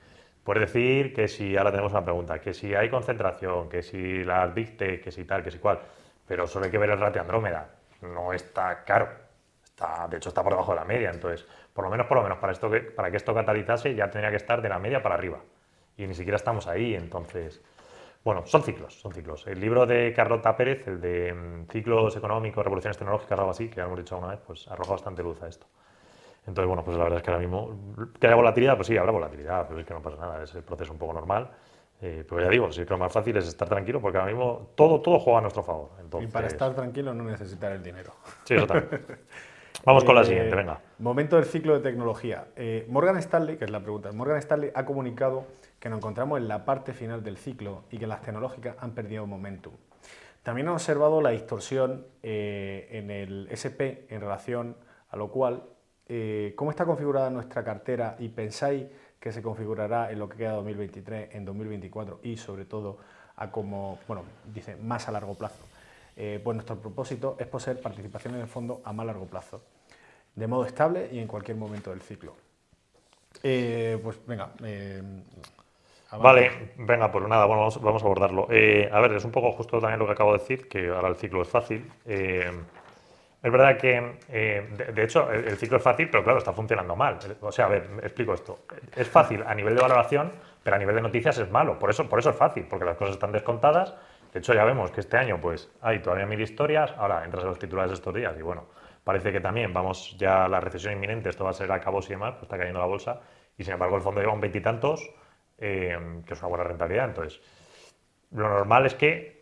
Puedes decir que si, ahora tenemos una pregunta, que si hay concentración, que si las dicte, que si tal, que si cual, pero solo hay que ver el ratio Andrómeda, no está caro, está, de hecho está por debajo de la media, entonces, por lo menos, por lo menos, para, esto que, para que esto catalizase ya tendría que estar de la media para arriba, y ni siquiera estamos ahí, entonces, bueno, son ciclos, son ciclos. El libro de Carlota Pérez, el de mm, Ciclos Económicos, Revoluciones Tecnológicas, algo así, que ya hemos dicho una vez, pues arroja bastante luz a esto. Entonces, bueno, pues la verdad es que ahora mismo, que haya volatilidad, pues sí, habrá volatilidad, pero es que no pasa nada, es el proceso un poco normal. Eh, pero ya digo, sí que lo más fácil es estar tranquilo porque ahora mismo todo, todo juega a nuestro favor. y para estar tranquilo no necesitar el dinero. Sí, eso también. Vamos con la eh, siguiente, venga. Momento del ciclo de tecnología. Eh, Morgan Stanley, que es la pregunta, Morgan Stanley ha comunicado que nos encontramos en la parte final del ciclo y que las tecnológicas han perdido momentum. También ha observado la distorsión en el SP en relación a lo cual eh, cómo está configurada nuestra cartera y pensáis que se configurará en lo que queda 2023, en 2024 y sobre todo a como, bueno, dice, más a largo plazo. Eh, pues nuestro propósito es poseer participación en el fondo a más largo plazo, de modo estable y en cualquier momento del ciclo. Eh, pues venga. vale, venga, pues nada, bueno, vamos a abordarlo. a ver, es un poco justo también lo que acabo de decir, que ahora el ciclo es fácil. Es verdad que, eh, de, hecho, el, ciclo es fácil, pero claro, está funcionando mal. O sea, a ver, explico esto. Es fácil a nivel de valoración, pero a nivel de noticias es malo. Por eso, por eso es fácil, porque las cosas están descontadas. De hecho, ya vemos que este año pues hay todavía mil historias. Ahora entras a los titulares de estos días y bueno, parece que también vamos ya a la recesión inminente, esto va a ser a cabo y demás, pues está cayendo la bolsa. Y sin embargo, el fondo lleva un veintitantos, eh, que es una buena rentabilidad. Entonces, lo normal es que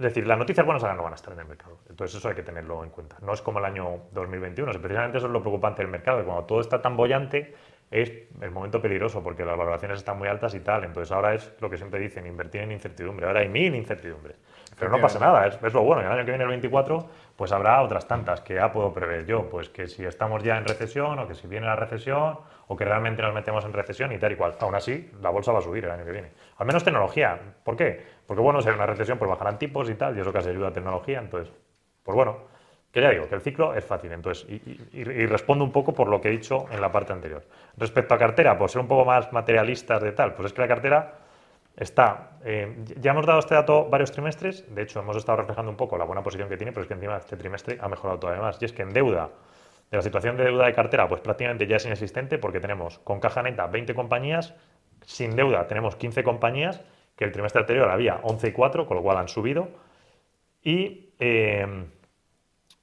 es decir, las noticias buenas ahora no van a estar en el mercado. Entonces eso hay que tenerlo en cuenta. No es como el año 2021. Precisamente eso es lo preocupante del mercado, cuando todo está tan bollante es el momento peligroso porque las valoraciones están muy altas y tal. Entonces ahora es lo que siempre dicen, invertir en incertidumbre. Ahora hay mil incertidumbres. Pero no pasa nada, es, lo bueno. Y el año que viene, el 24, pues habrá otras tantas que ya puedo prever yo. Pues que si estamos ya en recesión o que si viene la recesión o que realmente nos metemos en recesión y tal y cual. Aún así, la bolsa va a subir el año que viene. Al menos tecnología. ¿Por qué? Porque bueno, si hay una recesión, pues bajarán tipos y tal, y eso casi ayuda a tecnología. Entonces, pues bueno, que ya digo, que el ciclo es fácil. Entonces, y, respondo un poco por lo que he dicho en la parte anterior. Respecto a cartera, por ser un poco más materialistas de tal, pues es que la cartera está, eh, ya hemos dado este dato varios trimestres, de hecho hemos estado reflejando un poco la buena posición que tiene, pero es que encima este trimestre ha mejorado todavía más. Y es que en deuda, de la situación de deuda de cartera, pues prácticamente ya es inexistente porque tenemos con caja neta 20 compañías, sin deuda tenemos 15 compañías que el trimestre anterior había 11 y 4, con lo cual han subido. Y eh,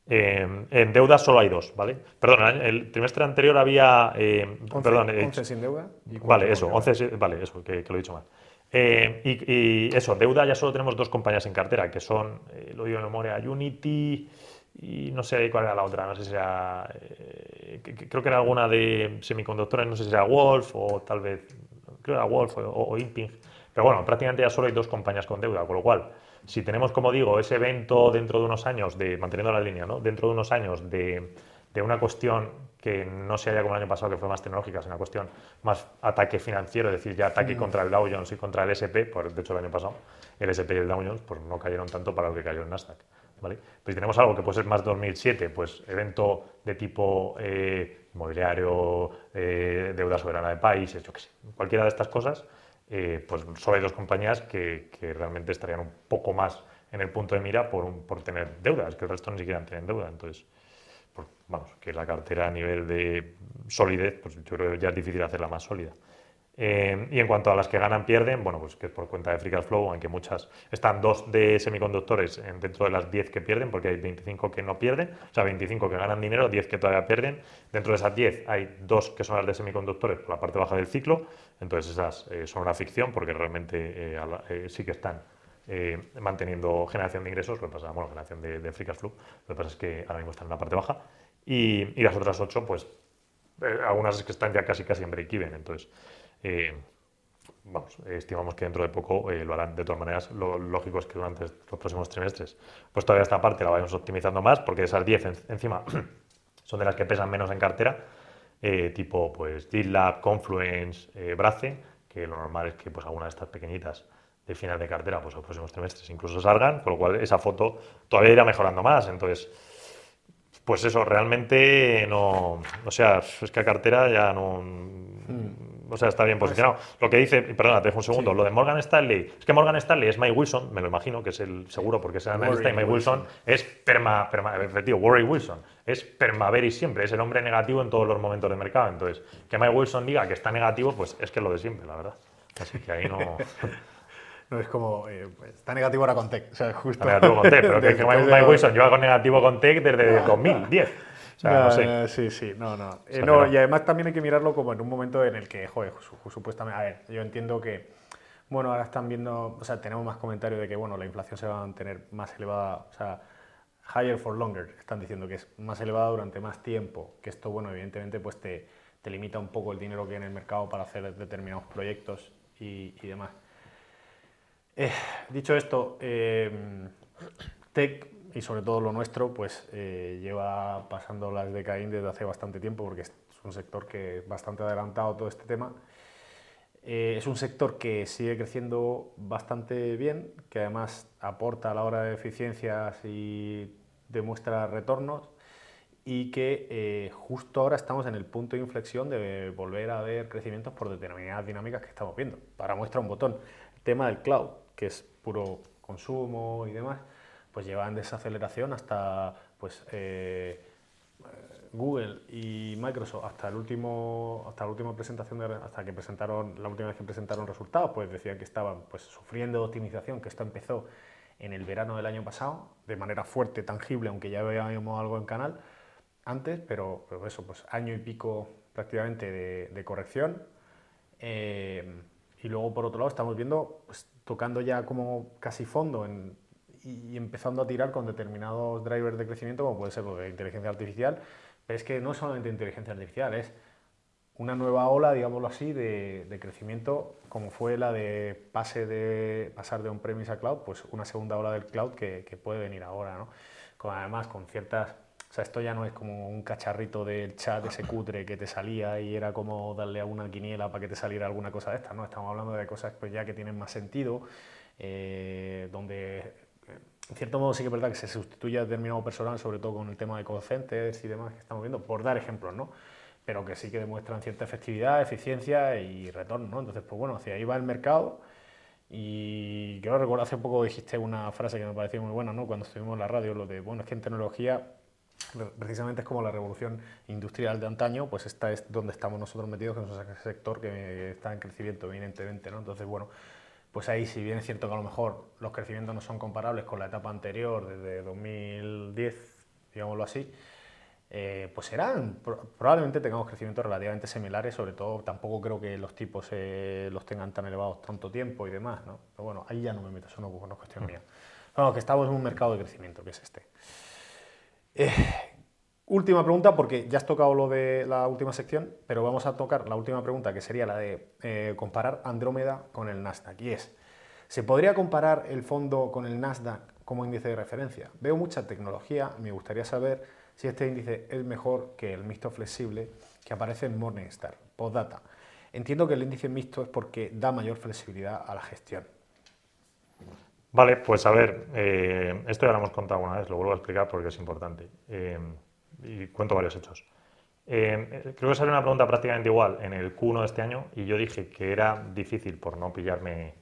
eh, en deuda solo hay dos, ¿vale? Perdón, el trimestre anterior había... 11, eh, perdón, 11 sin deuda. vale, eso, 11, vale, eso, que, lo he dicho mal. Y, eso, deuda ya solo tenemos dos compañías en cartera, que son, lo digo de memoria, Unity y no sé cuál era la otra, no sé si era creo que era alguna de semiconductores, no sé si era Wolf o tal vez, creo que era Wolf o, o Imping, pero bueno, prácticamente ya solo hay dos compañías con deuda, con lo cual, si tenemos, como digo, ese evento dentro de unos años, de manteniendo la línea, ¿no? dentro de unos años de, de una cuestión que no se haya como el año pasado, que fue más tecnológica, es una cuestión más ataque financiero, es decir, ya ataque Mm. contra el Dow Jones y contra el SP, pues de hecho el año pasado el SP y el Dow Jones pues, no cayeron tanto para lo que cayó el Nasdaq. ¿vale? Pero si tenemos algo que puede ser más 2007, pues evento de tipo eh, inmobiliario, eh, deuda soberana de países, yo qué sé, cualquiera de estas cosas, eh, pues solo hay dos compañías que, realmente estarían un poco más en el punto de mira por, por tener deuda, es que el resto ni siquiera tienen deuda, entonces pues, vamos, que la cartera a nivel de solidez, pues yo creo que ya es difícil hacerla más sólida. Eh, y en cuanto a las que ganan, pierden, bueno, pues que es por cuenta de Free Cash Flow, aunque muchas están dos de semiconductores en- dentro de las 10 que pierden, porque hay 25 que no pierden, o sea, 25 que ganan dinero, 10 que todavía pierden. Dentro de esas 10 hay dos que son las de semiconductores por la parte baja del ciclo, entonces esas eh, son una ficción porque realmente eh, la- eh, sí que están eh, manteniendo generación de ingresos, lo que pasa, bueno, generación de, de free cash flow, lo que pasa es que ahora mismo están en la parte baja. Y, y las otras ocho, pues, eh, algunas es que están ya casi casi en break-even, entonces, eh, vamos, estimamos que dentro de poco eh, lo harán. De todas maneras, lo lógico es que durante los próximos trimestres, pues todavía esta parte la vayamos optimizando más, porque esas 10 en- encima son de las que pesan menos en cartera, eh, tipo pues GitLab, Confluence, eh, Brace, que lo normal es que pues alguna de estas pequeñitas de final de cartera, pues los próximos trimestres incluso salgan, con lo cual esa foto todavía irá mejorando más. Entonces, pues eso, realmente no. O sea, es que a cartera ya no. O sea, está bien posicionado. Lo que dice, perdona, te dejo un segundo, lo de Morgan Stanley. Es que Morgan Stanley es Mike Wilson, me lo imagino que es el seguro porque es el analista, y Mike Wilson, es perma, perma, efectivo, Warren Wilson, es permaveris siempre, es el hombre negativo en todos los momentos de mercado. Entonces, que Mike Wilson diga que está negativo, pues es que es lo de siempre, la verdad. Así que ahí no. No es como. eh, pues, está negativo ahora con Tech. O sea, justo. Está negativo con Tech, pero que, que Mike Mike Wilson lleva con negativo con Tech desde 2010. O sea, no, No, sé. no, sí, sí, no, no. Eh, no. Y además también hay que mirarlo como en un momento en el que, joder, su- supuestamente, a ver, yo entiendo que, bueno, ahora están viendo, o sea, tenemos más comentarios de que, bueno, la inflación se va a mantener más elevada, o sea, higher for longer, están diciendo que es más elevada durante más tiempo, que esto, bueno, evidentemente, pues te, te limita un poco el dinero que hay en el mercado para hacer determinados proyectos y, y demás. Eh, dicho esto, eh, Tech y sobre todo lo nuestro, pues eh, lleva pasando las de desde hace bastante tiempo porque es un sector que es bastante adelantado todo este tema. Eh, es un sector que sigue creciendo bastante bien, que además aporta a la hora de eficiencias y demuestra retornos y que eh, justo ahora estamos en el punto de inflexión de volver a ver crecimientos por determinadas dinámicas que estamos viendo. Para muestra un botón, el tema del cloud, que es puro consumo y demás, pues lleva en desaceleración hasta pues, eh, Google y Microsoft hasta el último hasta la última presentación de, hasta que presentaron la última vez que presentaron resultados pues decían que estaban pues sufriendo optimización que esto empezó en el verano del año pasado de manera fuerte tangible aunque ya veíamos algo en canal antes pero, pero eso pues año y pico prácticamente de, de corrección. Eh, y luego por otro lado estamos viendo pues, tocando ya como casi fondo en, y, empezando a tirar con determinados drivers de crecimiento como puede ser lo de inteligencia artificial pero es que no es solamente inteligencia artificial, es una nueva ola, digámoslo así, de, crecimiento, como fue la de, pase de pasar de on-premise a cloud, pues una segunda ola del cloud que, que puede venir ahora, ¿no? Además con ciertas... O sea, esto ya no es como un cacharrito del chat ese cutre que te salía y era como darle a una quiniela para que te saliera alguna cosa de estas, ¿no? Estamos hablando de cosas pues ya que tienen más sentido, eh, donde en cierto modo sí que es verdad que se sustituye a determinado personal, sobre todo con el tema de call centers y demás que estamos viendo, por dar ejemplos, ¿no? Pero que sí que demuestran cierta efectividad, eficiencia y retorno, ¿no? Entonces, pues bueno, hacia ahí va el mercado y quiero recordar, hace poco dijiste una frase que me pareció muy buena, ¿no? Cuando estuvimos en la radio, lo de, bueno, es que en tecnología precisamente es como la revolución industrial de antaño, pues esta es donde estamos nosotros metidos, que es un sector que está en crecimiento evidentemente, ¿no? Entonces, bueno, pues ahí si bien es cierto que a lo mejor los crecimientos no son comparables con la etapa anterior, desde 2010, digámoslo así, eh, pues serán, pro- probablemente tengamos crecimientos relativamente similares, sobre todo tampoco creo que los tipos eh, los tengan tan elevados tanto tiempo y demás, ¿no? Pero bueno, ahí ya no me meto, eso no, no es cuestión mía. Bueno, que estamos en un mercado de crecimiento, que es este. Eh, Última pregunta, porque ya has tocado lo de la última sección, pero vamos a tocar la última pregunta, que sería la de eh, comparar Andrómeda con el Nasdaq. Y es, ¿se podría comparar el fondo con el Nasdaq como índice de referencia? Veo mucha tecnología, me gustaría saber si este índice es mejor que el mixto flexible que aparece en Morningstar. Postdata. Entiendo que el índice mixto es porque da mayor flexibilidad a la gestión. Vale, pues a ver, eh, esto ya lo hemos contado una vez, lo vuelvo a explicar porque es importante. Eh, y cuento varios hechos. Eh, creo que salió una pregunta prácticamente igual en el Q1 de este año y yo dije que era difícil, por no pillarme eh,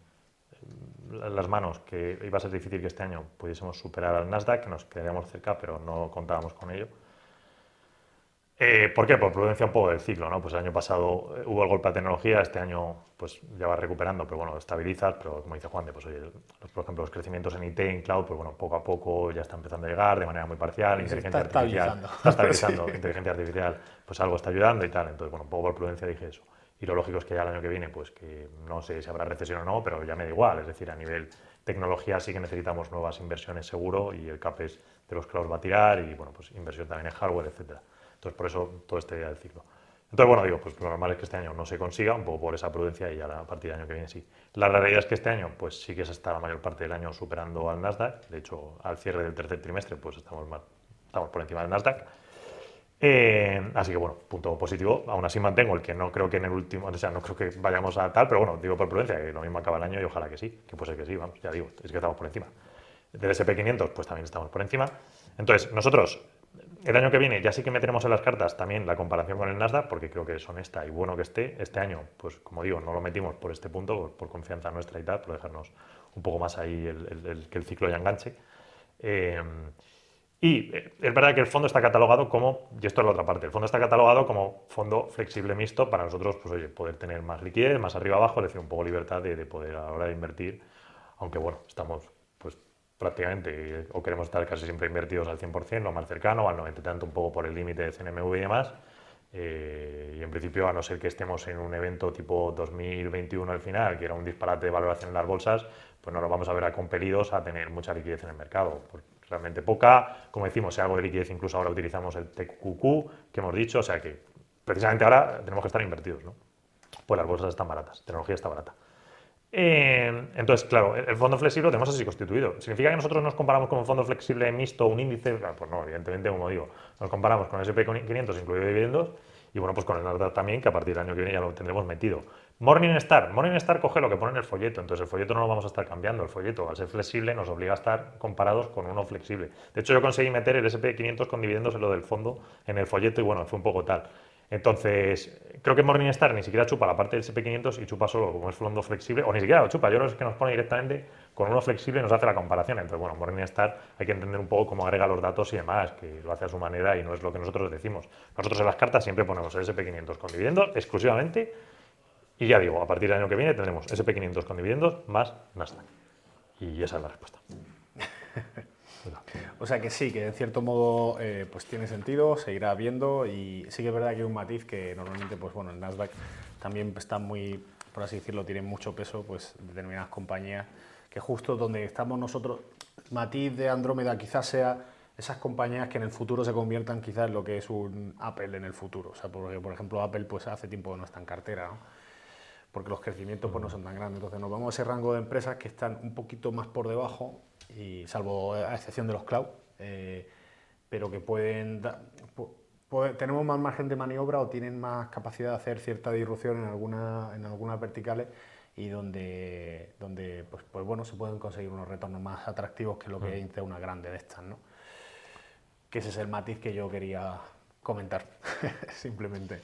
las manos, que iba a ser difícil que este año pudiésemos superar al Nasdaq, que nos quedaríamos cerca, pero no contábamos con ello. Eh, ¿Por qué? Por prudencia un poco del ciclo, ¿no? Pues el año pasado eh, hubo el golpe de tecnología, este año pues ya va recuperando, pero bueno, estabilizas, pero como dice Juan, de, pues oye, por ejemplo, los crecimientos en IT, en cloud, pues bueno, poco a poco ya está empezando a llegar de manera muy parcial, inteligencia artificial, está estabilizando, inteligencia artificial, pues algo está ayudando y tal, entonces bueno, un poco por prudencia dije eso. Y lo lógico es que ya el año que viene, pues que no sé si habrá recesión o no, pero ya me da igual, es decir, a nivel tecnología sí que necesitamos nuevas inversiones seguro y el CAPES de los clouds va a tirar y bueno, pues inversión también en hardware, etcétera. Entonces, por eso todo este día del ciclo. Entonces, bueno, digo, pues lo normal es que este año no se consiga, un poco por esa prudencia y a, la, partir del año que viene sí. La realidad es que este año, pues sí que se está la mayor parte del año superando al Nasdaq. De hecho, al cierre del tercer trimestre, pues estamos, estamos por encima del Nasdaq. Eh, así que bueno, punto positivo. Aún así mantengo el que no creo que en el último, o sea, no creo que vayamos a tal, pero bueno, digo por prudencia, que lo mismo acaba el año y ojalá que sí, que puede ser que sí, vamos, ya digo, es que estamos por encima. Del SP500, pues también estamos por encima. Entonces, nosotros el año que viene ya sí que meteremos en las cartas también la comparación con el Nasdaq, porque creo que es honesta y bueno que esté. Este año, pues como digo, no lo metimos por este punto, por, confianza nuestra y tal, por dejarnos un poco más ahí el, que el ciclo ya enganche. Eh, y eh, es verdad que el fondo está catalogado como, y esto es la otra parte, el fondo está catalogado como fondo flexible mixto para nosotros, pues oye, poder tener más liquidez, más arriba abajo, es decir, un poco libertad de, de poder a la hora de invertir, aunque bueno, estamos prácticamente, o queremos estar casi siempre invertidos al 100%, lo más cercano, al 90 tanto un poco por el límite de CNMV y demás. Eh, y en principio, a no ser que estemos en un evento tipo 2021 al final, que era un disparate de valoración en las bolsas, pues no nos vamos a ver compelidos a tener mucha liquidez en el mercado. Realmente poca, como decimos, si algo de liquidez, incluso ahora utilizamos el TQQ que hemos dicho, o sea que precisamente ahora tenemos que estar invertidos, ¿no? Pues las bolsas están baratas, tecnología está barata. Eh, entonces, claro, el fondo flexible lo tenemos así constituido. ¿Significa que nosotros nos comparamos con un fondo flexible mixto, un índice? Pues no, evidentemente, como digo, nos comparamos con el SP500 incluido dividendos y bueno, pues con el Nasdaq también, que a partir del año que viene ya lo tendremos metido. Morningstar. Morningstar coge lo que pone en el folleto, entonces el folleto no lo vamos a estar cambiando. El folleto, al ser flexible, nos obliga a estar comparados con uno flexible. De hecho, yo conseguí meter el SP500 con dividendos en lo del fondo en el folleto y bueno, fue un poco tal. Entonces, creo que Morningstar ni siquiera chupa la parte del SP500 y chupa solo como es fondo flexible, o ni siquiera lo chupa. Yo creo que nos pone directamente con uno flexible y nos hace la comparación. Entonces, bueno, Morningstar hay que entender un poco cómo agrega los datos y demás, que lo hace a su manera y no es lo que nosotros decimos. Nosotros en las cartas siempre ponemos el SP500 con dividendos exclusivamente y ya digo, a partir del año que viene tendremos SP500 con dividendos más Nasdaq. Y esa es la respuesta. O sea que sí, que en cierto modo eh, pues tiene sentido, seguirá viendo y sí que es verdad que hay un matiz que normalmente pues bueno, el Nasdaq también está muy, por así decirlo, tiene mucho peso pues determinadas compañías que justo donde estamos nosotros, matiz de Andrómeda quizás sea esas compañías que en el futuro se conviertan quizás en lo que es un Apple en el futuro. O sea, porque por ejemplo Apple pues hace tiempo que no está en cartera, porque los crecimientos pues, no son tan grandes. Entonces nos vamos a ese rango de empresas que están un poquito más por debajo y salvo a excepción de los cloud, eh, pero que pueden, tenemos más margen de maniobra o tienen más capacidad de hacer cierta disrupción en, alguna, en algunas verticales y donde, donde pues, pues bueno, se pueden conseguir unos retornos más atractivos que lo que dice una grande de estas, ¿no? Que ese es el matiz que yo quería comentar, simplemente.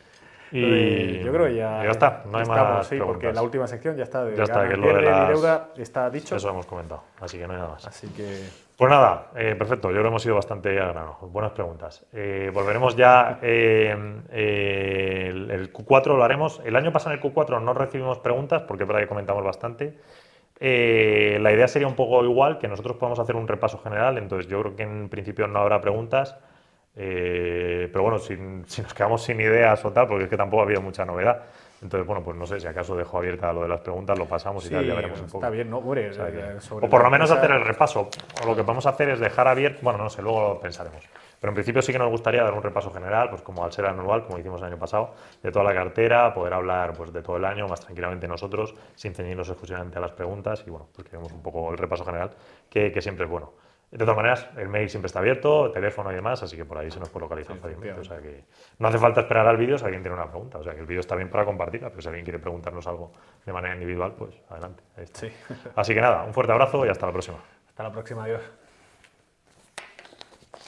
Y yo creo que ya, ya está, no hay más sí, porque la última sección ya está. De ya está, que lo de las... deuda está dicho. Eso hemos comentado, así que no hay nada más. Así que... Pues nada, eh, perfecto, yo creo que hemos ido bastante a grano. Buenas preguntas. Eh, volveremos ya, eh, el, Q4 lo haremos. El año pasado en el Q4 no recibimos preguntas, porque es verdad que comentamos bastante. la idea sería un poco igual, que nosotros podamos hacer un repaso general, entonces yo creo que en principio no habrá preguntas. Eh, pero bueno, si, nos quedamos sin ideas o tal, porque es que tampoco ha habido mucha novedad. Entonces, bueno, pues no sé, si acaso dejo abierta lo de las preguntas, lo pasamos y ya veremos un poco. Está bien, ¿no? Eh, o, por lo menos hacer el repaso. O lo que vamos a hacer es dejar abierto, bueno, no sé, luego lo pensaremos. Pero en principio sí que nos gustaría dar un repaso general, pues como al ser anual, como hicimos el año pasado, de toda la cartera, poder hablar pues, de todo el año más tranquilamente nosotros, sin ceñirnos exclusivamente a las preguntas y bueno, pues queremos un poco el repaso general, que, que siempre es bueno. De todas maneras, el mail siempre está abierto, el teléfono y demás, así que por ahí se nos puede localizar fácilmente. O sea que no hace falta esperar al vídeo si alguien tiene una pregunta. O sea que el vídeo está bien para compartirla, pero si alguien quiere preguntarnos algo de manera individual, pues adelante. Sí. Así que nada, un fuerte abrazo y hasta la próxima. Hasta la próxima, adiós.